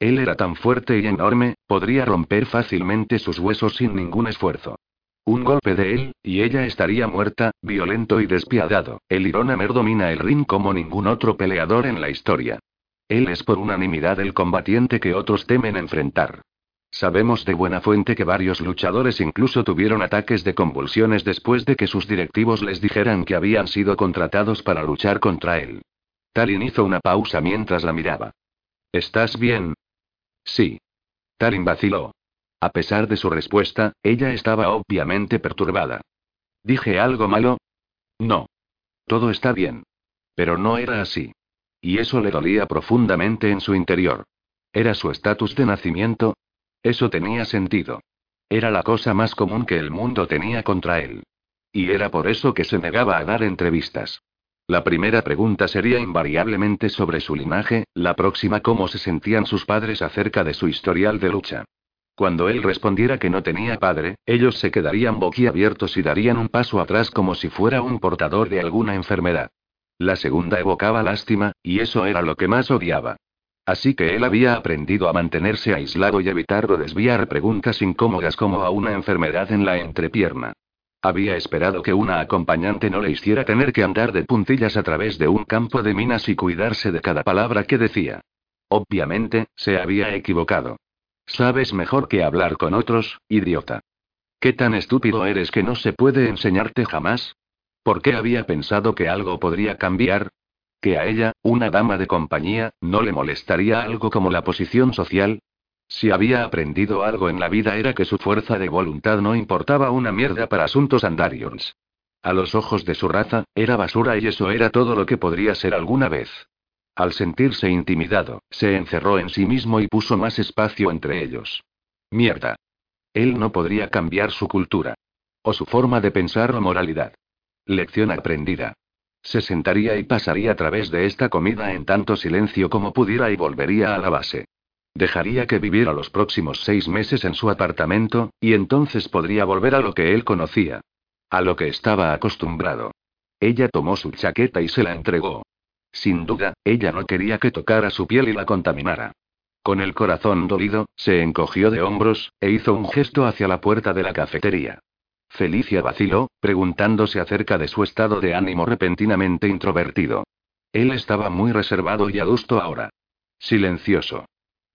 Él era tan fuerte y enorme, podría romper fácilmente sus huesos sin ningún esfuerzo. Un golpe de él, y ella estaría muerta, violento y despiadado. El Ironamer domina el ring como ningún otro peleador en la historia. Él es por unanimidad el combatiente que otros temen enfrentar. Sabemos de buena fuente que varios luchadores incluso tuvieron ataques de convulsiones después de que sus directivos les dijeran que habían sido contratados para luchar contra él. Talin hizo una pausa mientras la miraba. ¿Estás bien? Sí. Talin vaciló. A pesar de su respuesta, ella estaba obviamente perturbada. ¿Dije algo malo? No. Todo está bien. Pero no era así. Y eso le dolía profundamente en su interior. ¿Era su estatus de nacimiento? Eso tenía sentido. Era la cosa más común que el mundo tenía contra él. Y era por eso que se negaba a dar entrevistas. La primera pregunta sería invariablemente sobre su linaje, la próxima cómo se sentían sus padres acerca de su historial de lucha. Cuando él respondiera que no tenía padre, ellos se quedarían boquiabiertos y darían un paso atrás como si fuera un portador de alguna enfermedad. La segunda evocaba lástima, y eso era lo que más odiaba. Así que él había aprendido a mantenerse aislado y evitar o desviar preguntas incómodas como a una enfermedad en la entrepierna. Había esperado que una acompañante no le hiciera tener que andar de puntillas a través de un campo de minas y cuidarse de cada palabra que decía. Obviamente, se había equivocado. Sabes mejor que hablar con otros, idiota. ¿Qué tan estúpido eres que no se puede enseñarte jamás? ¿Por qué había pensado que algo podría cambiar? ¿Que a ella, una dama de compañía, no le molestaría algo como la posición social? Si había aprendido algo en la vida era que su fuerza de voluntad no importaba una mierda para asuntos andarions. A los ojos de su raza, era basura y eso era todo lo que podría ser alguna vez. Al sentirse intimidado, se encerró en sí mismo y puso más espacio entre ellos. Mierda. Él no podría cambiar su cultura. O su forma de pensar o moralidad. Lección aprendida. Se sentaría y pasaría a través de esta comida en tanto silencio como pudiera y volvería a la base. Dejaría que viviera los próximos seis meses en su apartamento, y entonces podría volver a lo que él conocía. A lo que estaba acostumbrado. Ella tomó su chaqueta y se la entregó. Sin duda, ella no quería que tocara su piel y la contaminara. Con el corazón dolido, se encogió de hombros, e hizo un gesto hacia la puerta de la cafetería. Felicia vaciló, preguntándose acerca de su estado de ánimo repentinamente introvertido. Él estaba muy reservado y adusto ahora. Silencioso.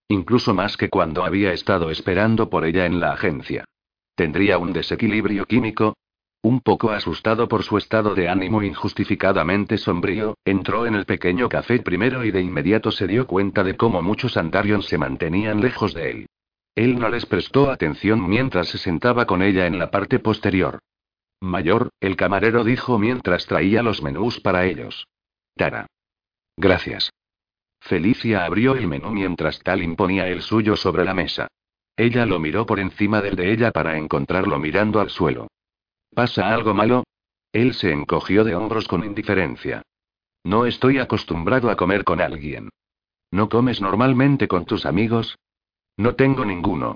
Incluso más que cuando había estado esperando por ella en la agencia. ¿Tendría un desequilibrio químico? Un poco asustado por su estado de ánimo injustificadamente sombrío, entró en el pequeño café primero y de inmediato se dio cuenta de cómo muchos andarions se mantenían lejos de él. Él no les prestó atención mientras se sentaba con ella en la parte posterior. Mayor, el camarero dijo mientras traía los menús para ellos. Tara. Gracias. Felicia abrió el menú mientras Talin ponía el suyo sobre la mesa. Ella lo miró por encima del de ella para encontrarlo mirando al suelo. ¿Pasa algo malo? Él se encogió de hombros con indiferencia. No estoy acostumbrado a comer con alguien. ¿No comes normalmente con tus amigos? No tengo ninguno.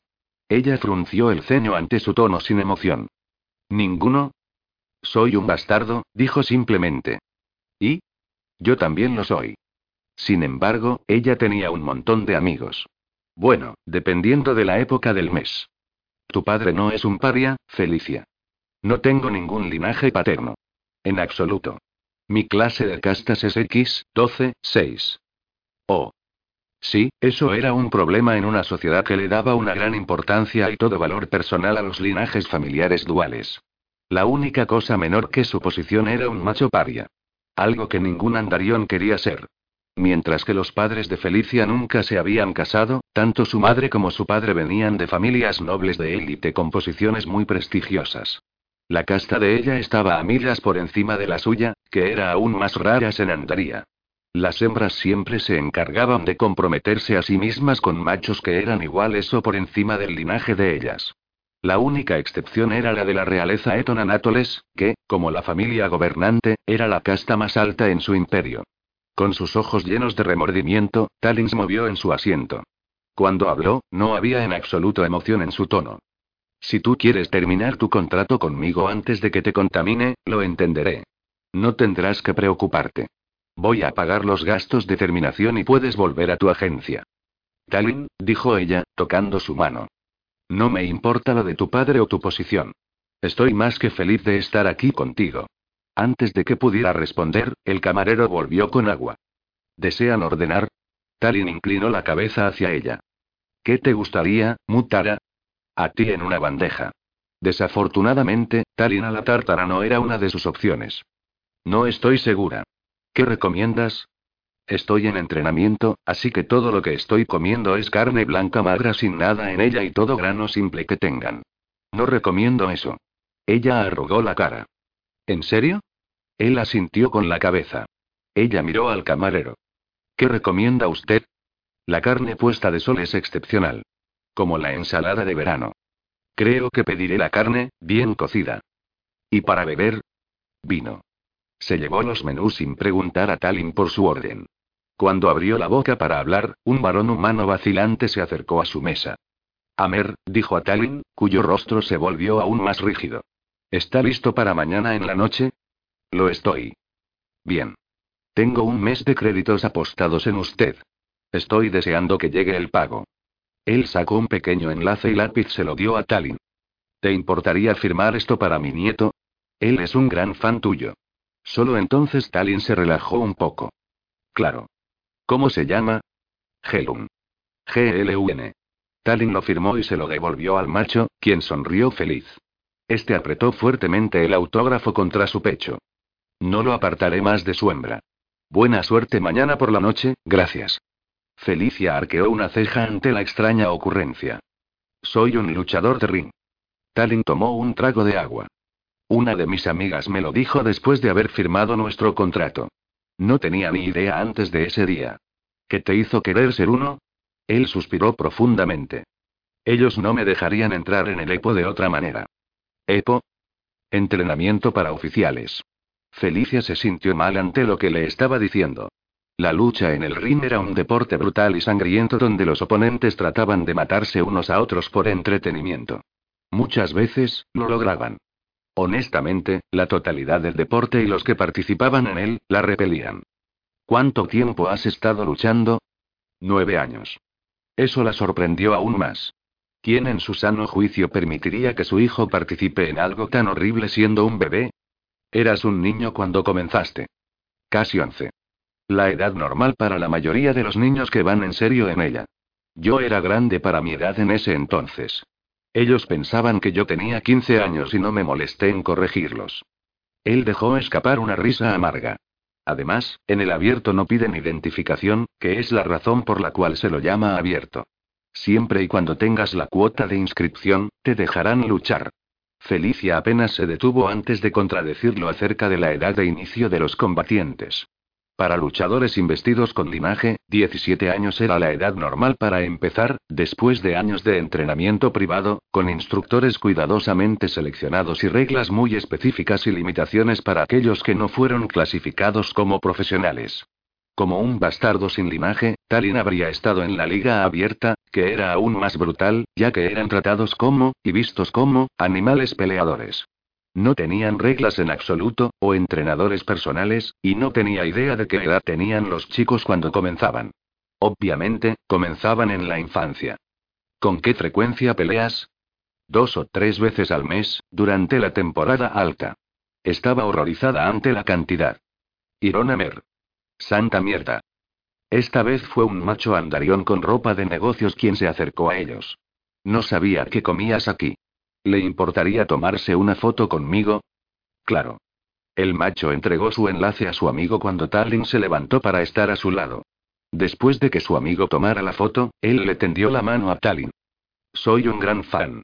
Ella frunció el ceño ante su tono sin emoción. ¿Ninguno? Soy un bastardo, dijo simplemente. ¿Y? Yo también lo soy. Sin embargo, ella tenía un montón de amigos. Bueno, dependiendo de la época del mes. Tu padre no es un paria, Felicia. No tengo ningún linaje paterno. En absoluto. Mi clase de castas es X, 12, 6. Oh. Sí, eso era un problema en una sociedad que le daba una gran importancia y todo valor personal a los linajes familiares duales. La única cosa menor que su posición era un macho paria. Algo que ningún andarión quería ser. Mientras que los padres de Felicia nunca se habían casado, tanto su madre como su padre venían de familias nobles de élite con posiciones muy prestigiosas. La casta de ella estaba a millas por encima de la suya, que era aún más rara en Andaría. Las hembras siempre se encargaban de comprometerse a sí mismas con machos que eran iguales o por encima del linaje de ellas. La única excepción era la de la realeza Etonanátoles, que, como la familia gobernante, era la casta más alta en su imperio. Con sus ojos llenos de remordimiento, Talins movió en su asiento. Cuando habló, no había en absoluto emoción en su tono. Si tú quieres terminar tu contrato conmigo antes de que te contamine, lo entenderé. No tendrás que preocuparte. Voy a pagar los gastos de terminación y puedes volver a tu agencia. Talin, dijo ella, tocando su mano. No me importa lo de tu padre o tu posición. Estoy más que feliz de estar aquí contigo. Antes de que pudiera responder, el camarero volvió con agua. ¿Desean ordenar? Talin inclinó la cabeza hacia ella. ¿Qué te gustaría, Mutara? A ti en una bandeja. Desafortunadamente, Talin a la tártara no era una de sus opciones. No estoy segura. ¿Qué recomiendas? Estoy en entrenamiento, así que todo lo que estoy comiendo es carne blanca magra sin nada en ella y todo grano simple que tengan. No recomiendo eso. Ella arrugó la cara. ¿En serio? Él asintió con la cabeza. Ella miró al camarero. ¿Qué recomienda usted? La carne puesta de sol es excepcional. Como la ensalada de verano. Creo que pediré la carne, bien cocida. ¿Y para beber? Vino. Se llevó los menús sin preguntar a Talin por su orden. Cuando abrió la boca para hablar, un varón humano vacilante se acercó a su mesa. Amer, dijo a Talin, cuyo rostro se volvió aún más rígido. ¿Está listo para mañana en la noche? Lo estoy. Bien. Tengo un mes de créditos apostados en usted. Estoy deseando que llegue el pago. Él sacó un pequeño enlace y lápiz se lo dio a Talin. ¿Te importaría firmar esto para mi nieto? Él es un gran fan tuyo. Solo entonces Talin se relajó un poco. Claro. ¿Cómo se llama? Gelun. G-L-U-N. Talin lo firmó y se lo devolvió al macho, quien sonrió feliz. Este apretó fuertemente el autógrafo contra su pecho. No lo apartaré más de su hembra. Buena suerte mañana por la noche, gracias. Felicia arqueó una ceja ante la extraña ocurrencia. Soy un luchador de ring. Talin tomó un trago de agua. Una de mis amigas me lo dijo después de haber firmado nuestro contrato. No tenía ni idea antes de ese día. ¿Qué te hizo querer ser uno? Él suspiró profundamente. Ellos no me dejarían entrar en el EPO de otra manera. ¿EPO? Entrenamiento para oficiales. Felicia se sintió mal ante lo que le estaba diciendo. La lucha en el ring era un deporte brutal y sangriento donde los oponentes trataban de matarse unos a otros por entretenimiento. Muchas veces, lo lograban. Honestamente, la totalidad del deporte y los que participaban en él, la repelían. ¿Cuánto tiempo has estado luchando? Nueve años. Eso la sorprendió aún más. ¿Quién en su sano juicio permitiría que su hijo participe en algo tan horrible siendo un bebé? Eras un niño cuando comenzaste. Casi once. La edad normal para la mayoría de los niños que van en serio en ella. Yo era grande para mi edad en ese entonces. Ellos pensaban que yo tenía 15 años y no me molesté en corregirlos. Él dejó escapar una risa amarga. Además, en el abierto no piden identificación, que es la razón por la cual se lo llama abierto. Siempre y cuando tengas la cuota de inscripción, te dejarán luchar. Felicia apenas se detuvo antes de contradecirlo acerca de la edad de inicio de los combatientes. Para luchadores investidos con linaje, 17 años era la edad normal para empezar, después de años de entrenamiento privado, con instructores cuidadosamente seleccionados y reglas muy específicas y limitaciones para aquellos que no fueron clasificados como profesionales. Como un bastardo sin linaje, Talin habría estado en la liga abierta, que era aún más brutal, ya que eran tratados como, y vistos como, animales peleadores. No tenían reglas en absoluto, o entrenadores personales, y no tenía idea de qué edad tenían los chicos cuando comenzaban. Obviamente, comenzaban en la infancia. ¿Con qué frecuencia peleas? Dos o tres veces al mes, durante la temporada alta. Estaba horrorizada ante la cantidad. Irona Mer. Santa mierda. Esta vez fue un macho andarión con ropa de negocios quien se acercó a ellos. No sabía qué comías aquí. ¿Le importaría tomarse una foto conmigo? Claro. El macho entregó su enlace a su amigo cuando Talin se levantó para estar a su lado. Después de que su amigo tomara la foto, él le tendió la mano a Talin. Soy un gran fan.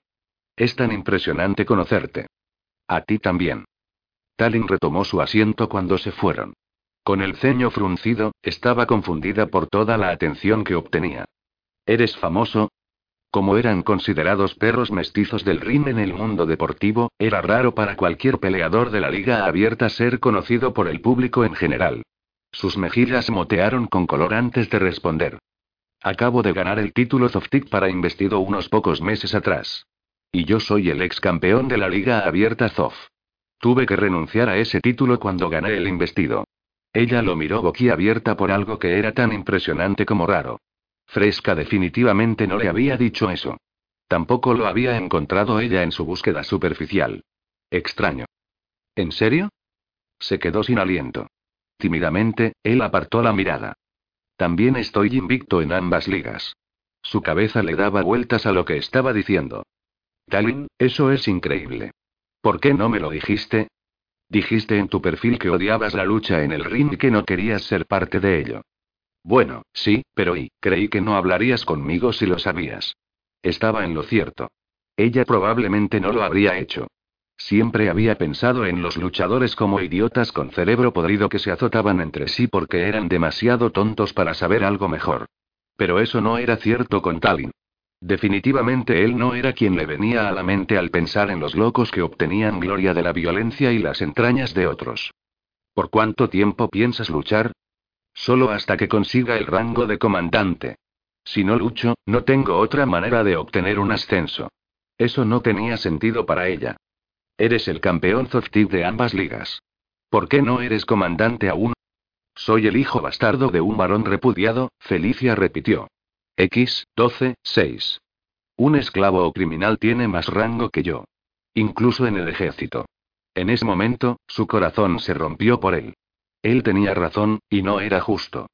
Es tan impresionante conocerte. A ti también. Talin retomó su asiento cuando se fueron. Con el ceño fruncido, estaba confundida por toda la atención que obtenía. ¿Eres famoso? Como eran considerados perros mestizos del ring en el mundo deportivo, era raro para cualquier peleador de la liga abierta ser conocido por el público en general. Sus mejillas motearon con color antes de responder. Acabo de ganar el título Zoftic para investido unos pocos meses atrás. Y yo soy el ex campeón de la liga abierta Zof. Tuve que renunciar a ese título cuando gané el investido. Ella lo miró boquiabierta por algo que era tan impresionante como raro. Fresca definitivamente no le había dicho eso. Tampoco lo había encontrado ella en su búsqueda superficial. Extraño. ¿En serio? Se quedó sin aliento. Tímidamente, él apartó la mirada. También estoy invicto en ambas ligas. Su cabeza le daba vueltas a lo que estaba diciendo. Talin, eso es increíble. ¿Por qué no me lo dijiste? Dijiste en tu perfil que odiabas la lucha en el ring y que no querías ser parte de ello. Bueno, sí, pero y, creí que no hablarías conmigo si lo sabías. Estaba en lo cierto. Ella probablemente no lo habría hecho. Siempre había pensado en los luchadores como idiotas con cerebro podrido que se azotaban entre sí porque eran demasiado tontos para saber algo mejor. Pero eso no era cierto con Talin. Definitivamente él no era quien le venía a la mente al pensar en los locos que obtenían gloria de la violencia y las entrañas de otros. ¿Por cuánto tiempo piensas luchar? Solo hasta que consiga el rango de comandante. Si no lucho, no tengo otra manera de obtener un ascenso. Eso no tenía sentido para ella. Eres el campeón Zoftiv de ambas ligas. ¿Por qué no eres comandante aún? Soy el hijo bastardo de un varón repudiado, Felicia repitió. X, 12, 6. Un esclavo o criminal tiene más rango que yo. Incluso en el ejército. En ese momento, su corazón se rompió por él. Él tenía razón, y no era justo.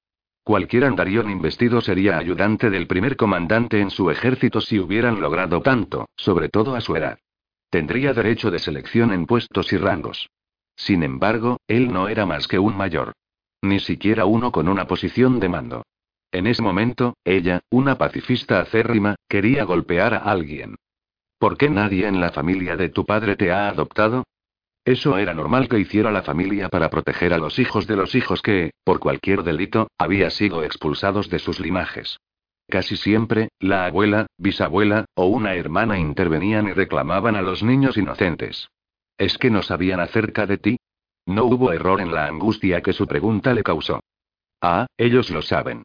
Cualquier andarión investido sería ayudante del primer comandante en su ejército si hubieran logrado tanto, sobre todo a su edad. Tendría derecho de selección en puestos y rangos. Sin embargo, él no era más que un mayor. Ni siquiera uno con una posición de mando. En ese momento, ella, una pacifista acérrima, quería golpear a alguien. ¿Por qué nadie en la familia de tu padre te ha adoptado? Eso era normal que hiciera la familia para proteger a los hijos de los hijos que, por cualquier delito, había sido expulsados de sus linajes. Casi siempre, la abuela, bisabuela, o una hermana intervenían y reclamaban a los niños inocentes. ¿Es que no sabían acerca de ti? No hubo error en la angustia que su pregunta le causó. Ah, ellos lo saben.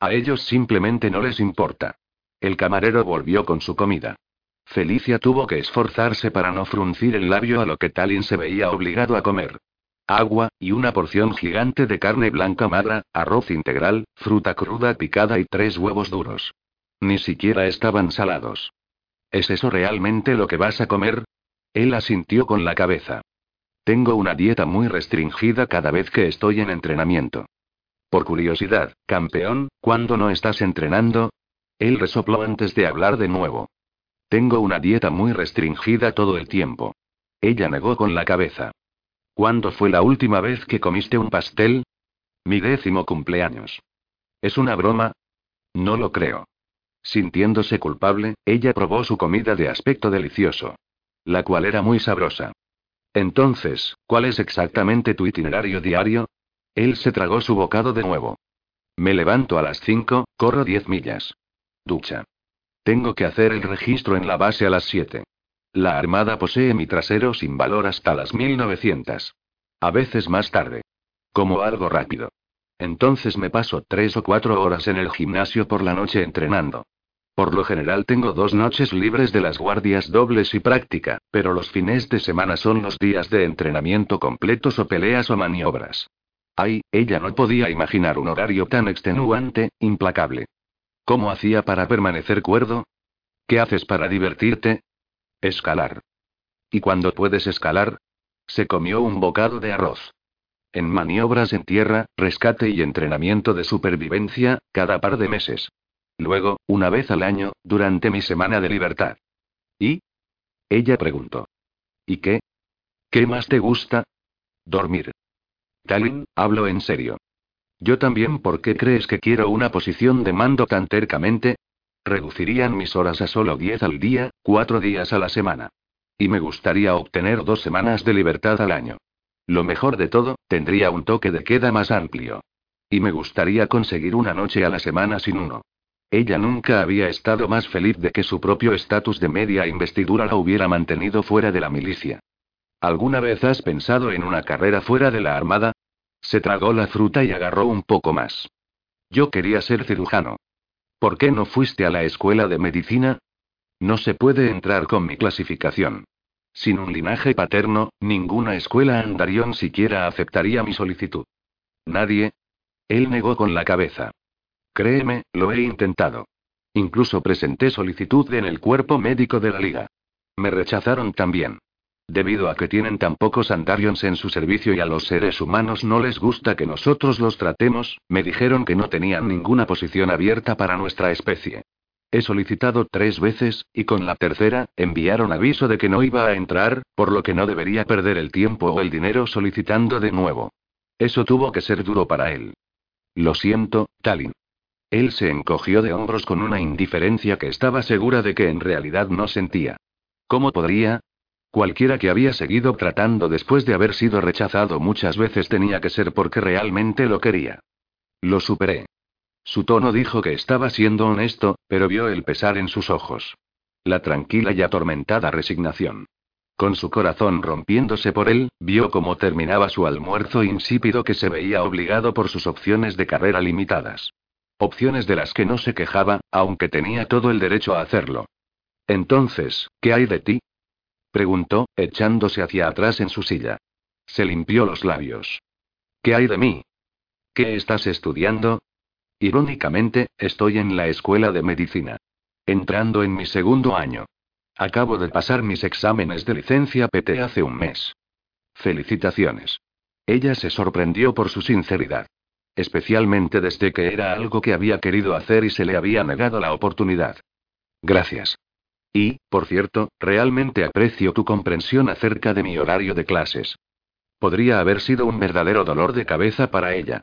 A ellos simplemente no les importa. El camarero volvió con su comida. Felicia tuvo que esforzarse para no fruncir el labio a lo que Talin se veía obligado a comer. Agua, y una porción gigante de carne blanca magra, arroz integral, fruta cruda picada y tres huevos duros. Ni siquiera estaban salados. ¿Es eso realmente lo que vas a comer? Él asintió con la cabeza. Tengo una dieta muy restringida cada vez que estoy en entrenamiento. Por curiosidad, campeón, ¿cuándo no estás entrenando? Él resopló antes de hablar de nuevo. Tengo una dieta muy restringida todo el tiempo. Ella negó con la cabeza. ¿Cuándo fue la última vez que comiste un pastel? Mi décimo cumpleaños. ¿Es una broma? No lo creo. Sintiéndose culpable, ella probó su comida de aspecto delicioso. La cual era muy sabrosa. Entonces, ¿cuál es exactamente tu itinerario diario? Él se tragó su bocado de nuevo. Me levanto a las 5, corro 10 millas. Ducha. Tengo que hacer el registro en la base a las 7. La Armada posee mi trasero sin valor hasta las 1900. A veces más tarde. Como algo rápido. Entonces me paso tres o cuatro horas en el gimnasio por la noche entrenando. Por lo general tengo dos noches libres de las guardias dobles y práctica, pero los fines de semana son los días de entrenamiento completos o peleas o maniobras. Ay, ella no podía imaginar un horario tan extenuante, implacable. ¿Cómo hacía para permanecer cuerdo? ¿Qué haces para divertirte? Escalar. ¿Y cuando puedes escalar? Se comió un bocado de arroz. En maniobras en tierra, rescate y entrenamiento de supervivencia, cada par de meses. Luego, una vez al año, durante mi semana de libertad. ¿Y? Ella preguntó. ¿Y qué? ¿Qué más te gusta? Dormir. Talin, hablo en serio. Yo también, ¿por qué crees que quiero una posición de mando tan tercamente? Reducirían mis horas a solo 10 al día, 4 días a la semana. Y me gustaría obtener dos semanas de libertad al año. Lo mejor de todo, tendría un toque de queda más amplio. Y me gustaría conseguir una noche a la semana sin uno. Ella nunca había estado más feliz de que su propio estatus de media investidura la hubiera mantenido fuera de la milicia. ¿Alguna vez has pensado en una carrera fuera de la Armada? Se tragó la fruta y agarró un poco más. Yo quería ser cirujano. ¿Por qué no fuiste a la escuela de medicina? No se puede entrar con mi clasificación. Sin un linaje paterno, ninguna escuela andarión siquiera aceptaría mi solicitud. Nadie. Él negó con la cabeza. Créeme, lo he intentado. Incluso presenté solicitud en el cuerpo médico de la liga. Me rechazaron también. Debido a que tienen tan pocos Andarions en su servicio y a los seres humanos no les gusta que nosotros los tratemos, me dijeron que no tenían ninguna posición abierta para nuestra especie. He solicitado tres veces, y con la tercera, enviaron aviso de que no iba a entrar, por lo que no debería perder el tiempo o el dinero solicitando de nuevo. Eso tuvo que ser duro para él. Lo siento, Talin. Él se encogió de hombros con una indiferencia que estaba segura de que en realidad no sentía. ¿Cómo podría? Cualquiera que había seguido tratando después de haber sido rechazado muchas veces tenía que ser porque realmente lo quería. Lo superé. Su tono dijo que estaba siendo honesto, pero vio el pesar en sus ojos. La tranquila y atormentada resignación. Con su corazón rompiéndose por él, vio cómo terminaba su almuerzo insípido que se veía obligado por sus opciones de carrera limitadas. Opciones de las que no se quejaba, aunque tenía todo el derecho a hacerlo. Entonces, ¿qué hay de ti? Preguntó, echándose hacia atrás en su silla. Se limpió los labios. ¿Qué hay de mí? ¿Qué estás estudiando? Irónicamente, estoy en la escuela de medicina. Entrando en mi segundo año. Acabo de pasar mis exámenes de licencia PT hace un mes. Felicitaciones. Ella se sorprendió por su sinceridad. Especialmente desde que era algo que había querido hacer y se le había negado la oportunidad. Gracias. Y, por cierto, realmente aprecio tu comprensión acerca de mi horario de clases. Podría haber sido un verdadero dolor de cabeza para ella.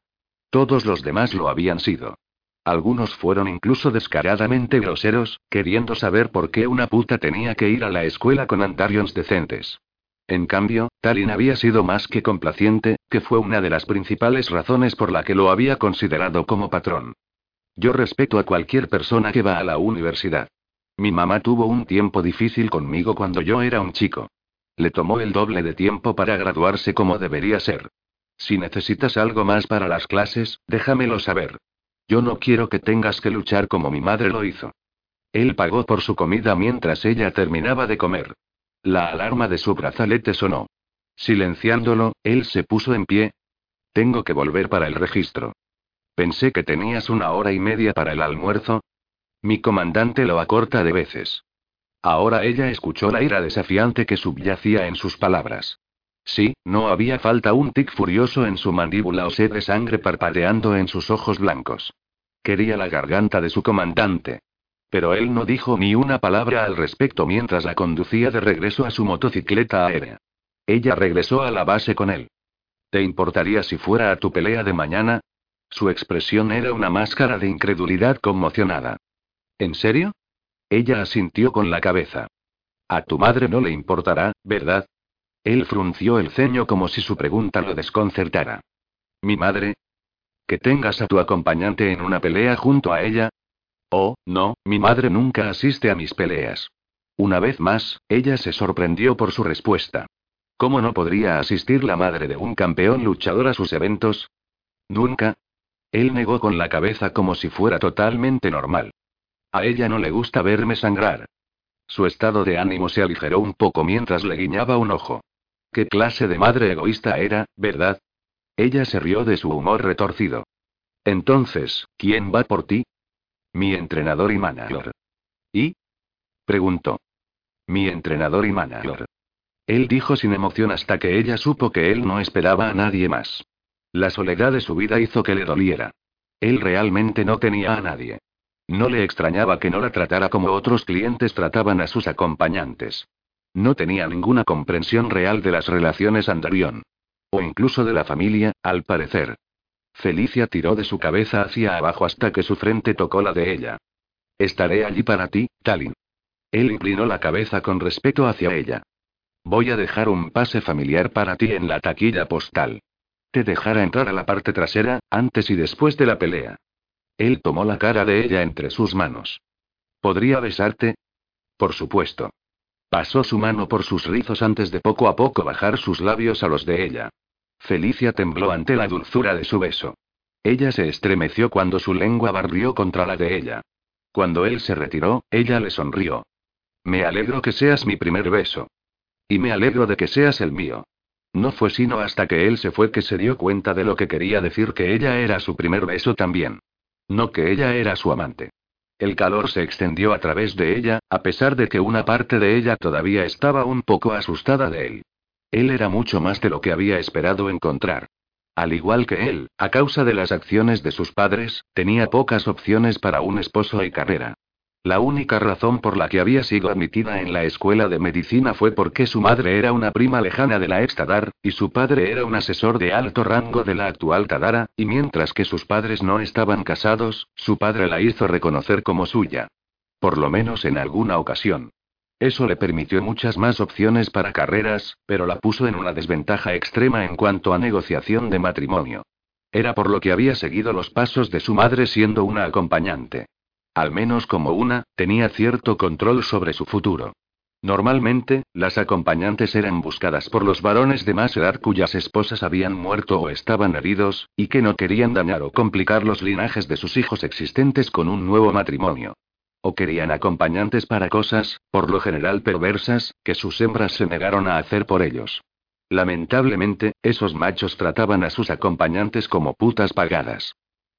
Todos los demás lo habían sido. Algunos fueron incluso descaradamente groseros, queriendo saber por qué una puta tenía que ir a la escuela con Antarions decentes. En cambio, Talin había sido más que complaciente, que fue una de las principales razones por la que lo había considerado como patrón. Yo respeto a cualquier persona que va a la universidad. Mi mamá tuvo un tiempo difícil conmigo cuando yo era un chico. Le tomó el doble de tiempo para graduarse como debería ser. Si necesitas algo más para las clases, déjamelo saber. Yo no quiero que tengas que luchar como mi madre lo hizo. Él pagó por su comida mientras ella terminaba de comer. La alarma de su brazalete sonó. Silenciándolo, él se puso en pie. Tengo que volver para el registro. Pensé que tenías una hora y media para el almuerzo. Mi comandante lo acorta de veces. Ahora ella escuchó la ira desafiante que subyacía en sus palabras. Sí, no había falta un tic furioso en su mandíbula o sed de sangre parpadeando en sus ojos blancos. Quería la garganta de su comandante. Pero él no dijo ni una palabra al respecto mientras la conducía de regreso a su motocicleta aérea. Ella regresó a la base con él. ¿Te importaría si fuera a tu pelea de mañana? Su expresión era una máscara de incredulidad conmocionada. ¿En serio? Ella asintió con la cabeza. A tu madre no le importará, ¿verdad? Él frunció el ceño como si su pregunta lo desconcertara. ¿Mi madre? ¿Que tengas a tu acompañante en una pelea junto a ella? Oh, no, mi madre nunca asiste a mis peleas. Una vez más, ella se sorprendió por su respuesta. ¿Cómo no podría asistir la madre de un campeón luchador a sus eventos? Nunca. Él negó con la cabeza como si fuera totalmente normal. A ella no le gusta verme sangrar. Su estado de ánimo se aligeró un poco mientras le guiñaba un ojo. ¿Qué clase de madre egoísta era, verdad? Ella se rió de su humor retorcido. Entonces, ¿quién va por ti? Mi entrenador y manager. ¿Y? preguntó. Mi entrenador y manager. Él dijo sin emoción hasta que ella supo que él no esperaba a nadie más. La soledad de su vida hizo que le doliera. Él realmente no tenía a nadie. No le extrañaba que no la tratara como otros clientes trataban a sus acompañantes. No tenía ninguna comprensión real de las relaciones Andarion. O incluso de la familia, al parecer. Felicia tiró de su cabeza hacia abajo hasta que su frente tocó la de ella. Estaré allí para ti, Talin. Él inclinó la cabeza con respeto hacia ella. Voy a dejar un pase familiar para ti en la taquilla postal. Te dejará entrar a la parte trasera, antes y después de la pelea. Él tomó la cara de ella entre sus manos. ¿Podría besarte? Por supuesto. Pasó su mano por sus rizos antes de poco a poco bajar sus labios a los de ella. Felicia tembló ante la dulzura de su beso. Ella se estremeció cuando su lengua barrió contra la de ella. Cuando él se retiró, ella le sonrió. Me alegro que seas mi primer beso. Y me alegro de que seas el mío. No fue sino hasta que él se fue que se dio cuenta de lo que quería decir que ella era su primer beso también. No que ella era su amante. El calor se extendió a través de ella, a pesar de que una parte de ella todavía estaba un poco asustada de él. Él era mucho más de lo que había esperado encontrar. Al igual que él, a causa de las acciones de sus padres, tenía pocas opciones para un esposo y carrera. La única razón por la que había sido admitida en la escuela de medicina fue porque su madre era una prima lejana de la ex Tadar, y su padre era un asesor de alto rango de la actual Tadara, y mientras que sus padres no estaban casados, su padre la hizo reconocer como suya. Por lo menos en alguna ocasión. Eso le permitió muchas más opciones para carreras, pero la puso en una desventaja extrema en cuanto a negociación de matrimonio. Era por lo que había seguido los pasos de su madre siendo una acompañante. Al menos como una, tenía cierto control sobre su futuro. Normalmente, las acompañantes eran buscadas por los varones de más edad cuyas esposas habían muerto o estaban heridos, y que no querían dañar o complicar los linajes de sus hijos existentes con un nuevo matrimonio. O querían acompañantes para cosas, por lo general perversas, que sus hembras se negaron a hacer por ellos. Lamentablemente, esos machos trataban a sus acompañantes como putas pagadas.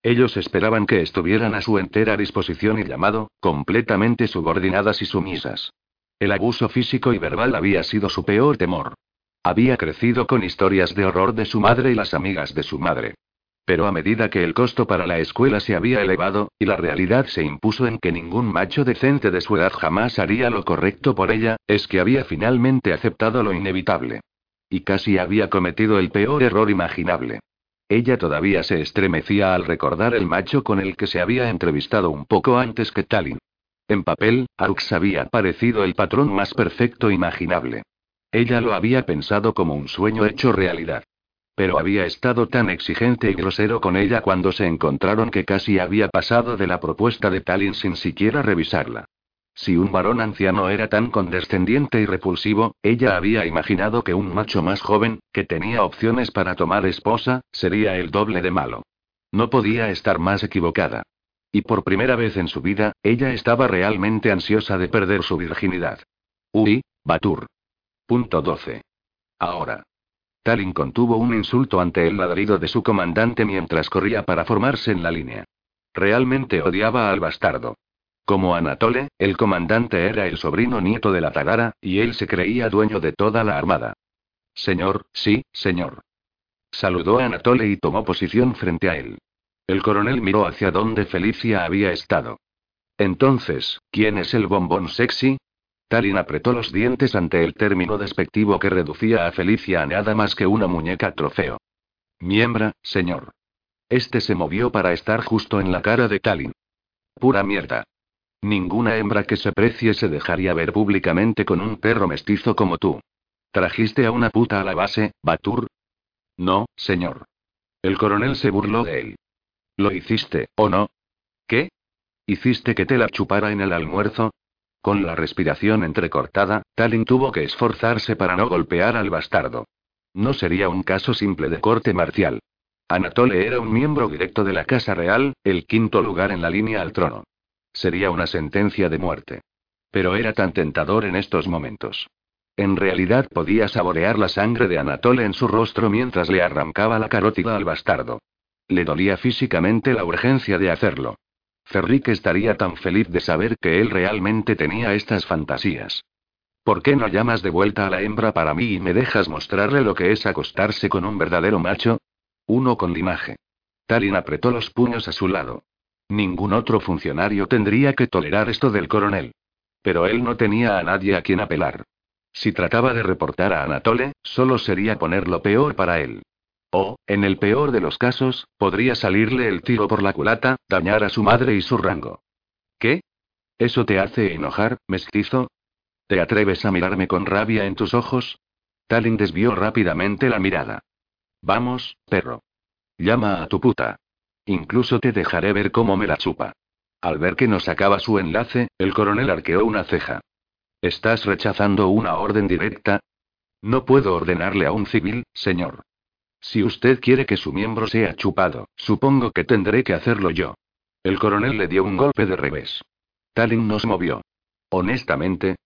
Ellos esperaban que estuvieran a su entera disposición y llamado, completamente subordinadas y sumisas. El abuso físico y verbal había sido su peor temor. Había crecido con historias de horror de su madre y las amigas de su madre. Pero a medida que el costo para la escuela se había elevado, y la realidad se impuso en que ningún macho decente de su edad jamás haría lo correcto por ella, es que había finalmente aceptado lo inevitable. Y casi había cometido el peor error imaginable. Ella todavía se estremecía al recordar el macho con el que se había entrevistado un poco antes que Talin. En papel, Arx había parecido el patrón más perfecto imaginable. Ella lo había pensado como un sueño hecho realidad. Pero había estado tan exigente y grosero con ella cuando se encontraron que casi había pasado de la propuesta de Talin sin siquiera revisarla. Si un varón anciano era tan condescendiente y repulsivo, ella había imaginado que un macho más joven, que tenía opciones para tomar esposa, sería el doble de malo. No podía estar más equivocada. Y por primera vez en su vida, ella estaba realmente ansiosa de perder su virginidad. Uy, Batur. Punto 12. Ahora. Talin contuvo un insulto ante el ladrido de su comandante mientras corría para formarse en la línea. Realmente odiaba al bastardo. Como Anatole, el comandante era el sobrino nieto de la Tagara, y él se creía dueño de toda la armada. Señor, sí, señor. Saludó a Anatole y tomó posición frente a él. El coronel miró hacia donde Felicia había estado. Entonces, ¿quién es el bombón sexy? Talin apretó los dientes ante el término despectivo que reducía a Felicia a nada más que una muñeca trofeo. Miembra, señor. Este se movió para estar justo en la cara de Talin. Pura mierda. Ninguna hembra que se precie se dejaría ver públicamente con un perro mestizo como tú. ¿Trajiste a una puta a la base, Batur? No, señor. El coronel se burló de él. ¿Lo hiciste, o no? ¿Qué? ¿Hiciste que te la chupara en el almuerzo? Con la respiración entrecortada, Talin tuvo que esforzarse para no golpear al bastardo. No sería un caso simple de corte marcial. Anatole era un miembro directo de la Casa Real, el quinto lugar en la línea al trono. Sería una sentencia de muerte. Pero era tan tentador en estos momentos. En realidad podía saborear la sangre de Anatole en su rostro mientras le arrancaba la carótida al bastardo. Le dolía físicamente la urgencia de hacerlo. Ferric estaría tan feliz de saber que él realmente tenía estas fantasías. ¿Por qué no llamas de vuelta a la hembra para mí y me dejas mostrarle lo que es acostarse con un verdadero macho? Uno con limaje. Talin apretó los puños a su lado. Ningún otro funcionario tendría que tolerar esto del coronel. Pero él no tenía a nadie a quien apelar. Si trataba de reportar a Anatole, solo sería ponerlo peor para él. O, en el peor de los casos, podría salirle el tiro por la culata, dañar a su madre y su rango. ¿Qué? ¿Eso te hace enojar, mestizo? ¿Te atreves a mirarme con rabia en tus ojos? Talin desvió rápidamente la mirada. Vamos, perro. Llama a tu puta. Incluso te dejaré ver cómo me la chupa. Al ver que no sacaba su enlace, el coronel arqueó una ceja. ¿Estás rechazando una orden directa? No puedo ordenarle a un civil, señor. Si usted quiere que su miembro sea chupado, supongo que tendré que hacerlo yo. El coronel le dio un golpe de revés. Talin no se movió. Honestamente,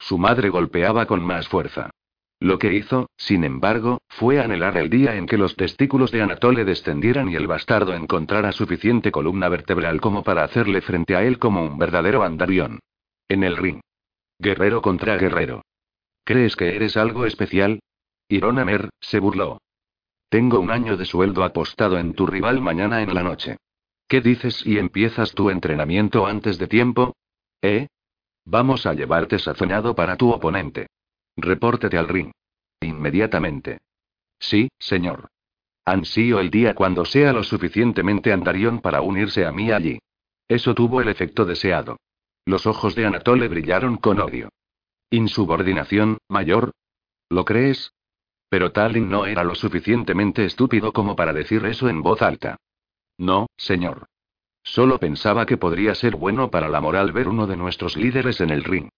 su madre golpeaba con más fuerza. Lo que hizo, sin embargo, fue anhelar el día en que los testículos de Anatole descendieran y el bastardo encontrara suficiente columna vertebral como para hacerle frente a él como un verdadero andarión. En el ring. Guerrero contra guerrero. ¿Crees que eres algo especial? Ironamer, se burló. Tengo un año de sueldo apostado en tu rival mañana en la noche. ¿Qué dices si empiezas tu entrenamiento antes de tiempo? ¿Eh? Vamos a llevarte sazonado para tu oponente. Repórtate al ring. Inmediatamente. Sí, señor. Ansío el día cuando sea lo suficientemente andarión para unirse a mí allí. Eso tuvo el efecto deseado. Los ojos de Anatole brillaron con odio. ¿Insubordinación, mayor? ¿Lo crees? Pero Talin no era lo suficientemente estúpido como para decir eso en voz alta. No, señor. Solo pensaba que podría ser bueno para la moral ver uno de nuestros líderes en el ring.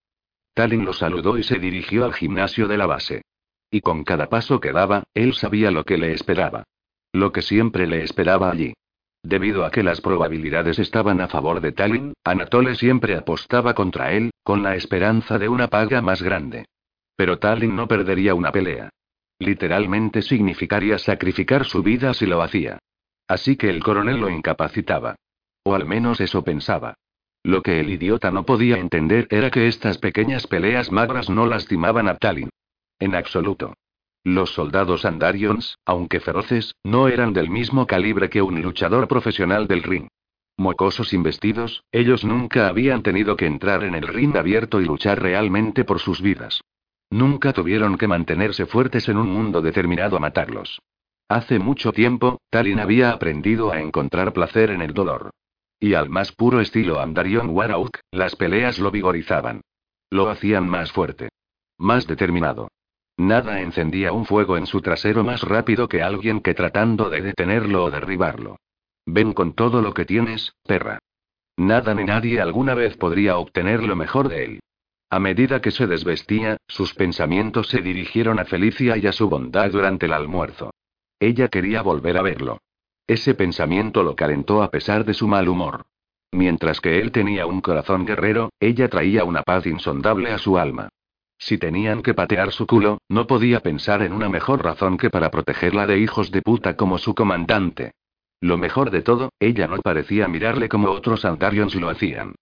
Talin lo saludó y se dirigió al gimnasio de la base. Y con cada paso que daba, él sabía lo que le esperaba. Lo que siempre le esperaba allí. Debido a que las probabilidades estaban a favor de Talin, Anatole siempre apostaba contra él, con la esperanza de una paga más grande. Pero Talin no perdería una pelea. Literalmente significaría sacrificar su vida si lo hacía. Así que el coronel lo incapacitaba. O al menos eso pensaba. Lo que el idiota no podía entender era que estas pequeñas peleas magras no lastimaban a Talin. En absoluto. Los soldados Andarions, aunque feroces, no eran del mismo calibre que un luchador profesional del ring. Mocosos investidos, ellos nunca habían tenido que entrar en el ring abierto y luchar realmente por sus vidas. Nunca tuvieron que mantenerse fuertes en un mundo determinado a matarlos. Hace mucho tiempo, Talin había aprendido a encontrar placer en el dolor. Y al más puro estilo Andarion Warauk, las peleas lo vigorizaban. Lo hacían más fuerte. Más determinado. Nada encendía un fuego en su trasero más rápido que alguien que tratando de detenerlo o derribarlo. Ven con todo lo que tienes, perra. Nada ni nadie alguna vez podría obtener lo mejor de él. A medida que se desvestía, sus pensamientos se dirigieron a Felicia y a su bondad durante el almuerzo. Ella quería volver a verlo. Ese pensamiento lo calentó a pesar de su mal humor. Mientras que él tenía un corazón guerrero, ella traía una paz insondable a su alma. Si tenían que patear su culo, no podía pensar en una mejor razón que para protegerla de hijos de puta como su comandante. Lo mejor de todo, ella no parecía mirarle como otros Antarions lo hacían.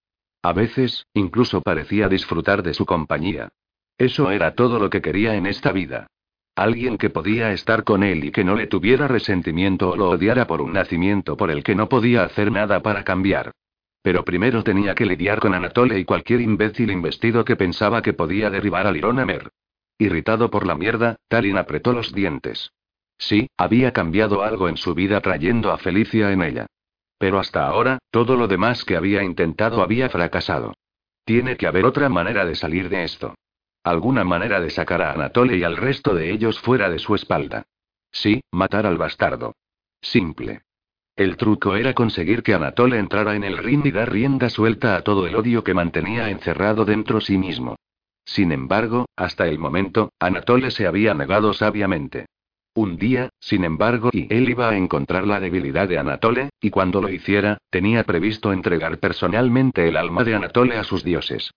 A veces, incluso parecía disfrutar de su compañía. Eso era todo lo que quería en esta vida. Alguien que podía estar con él y que no le tuviera resentimiento o lo odiara por un nacimiento por el que no podía hacer nada para cambiar. Pero primero tenía que lidiar con Anatole y cualquier imbécil investido que pensaba que podía derribar a Lironamer. Irritado por la mierda, Talin apretó los dientes. Sí, había cambiado algo en su vida trayendo a Felicia en ella. Pero hasta ahora, todo lo demás que había intentado había fracasado. Tiene que haber otra manera de salir de esto. Alguna manera de sacar a Anatole y al resto de ellos fuera de su espalda. Sí, matar al bastardo. Simple. El truco era conseguir que Anatole entrara en el ring y dar rienda suelta a todo el odio que mantenía encerrado dentro sí mismo. Sin embargo, hasta el momento, Anatole se había negado sabiamente. Un día, sin embargo, y él iba a encontrar la debilidad de Anatole, y cuando lo hiciera, tenía previsto entregar personalmente el alma de Anatole a sus dioses.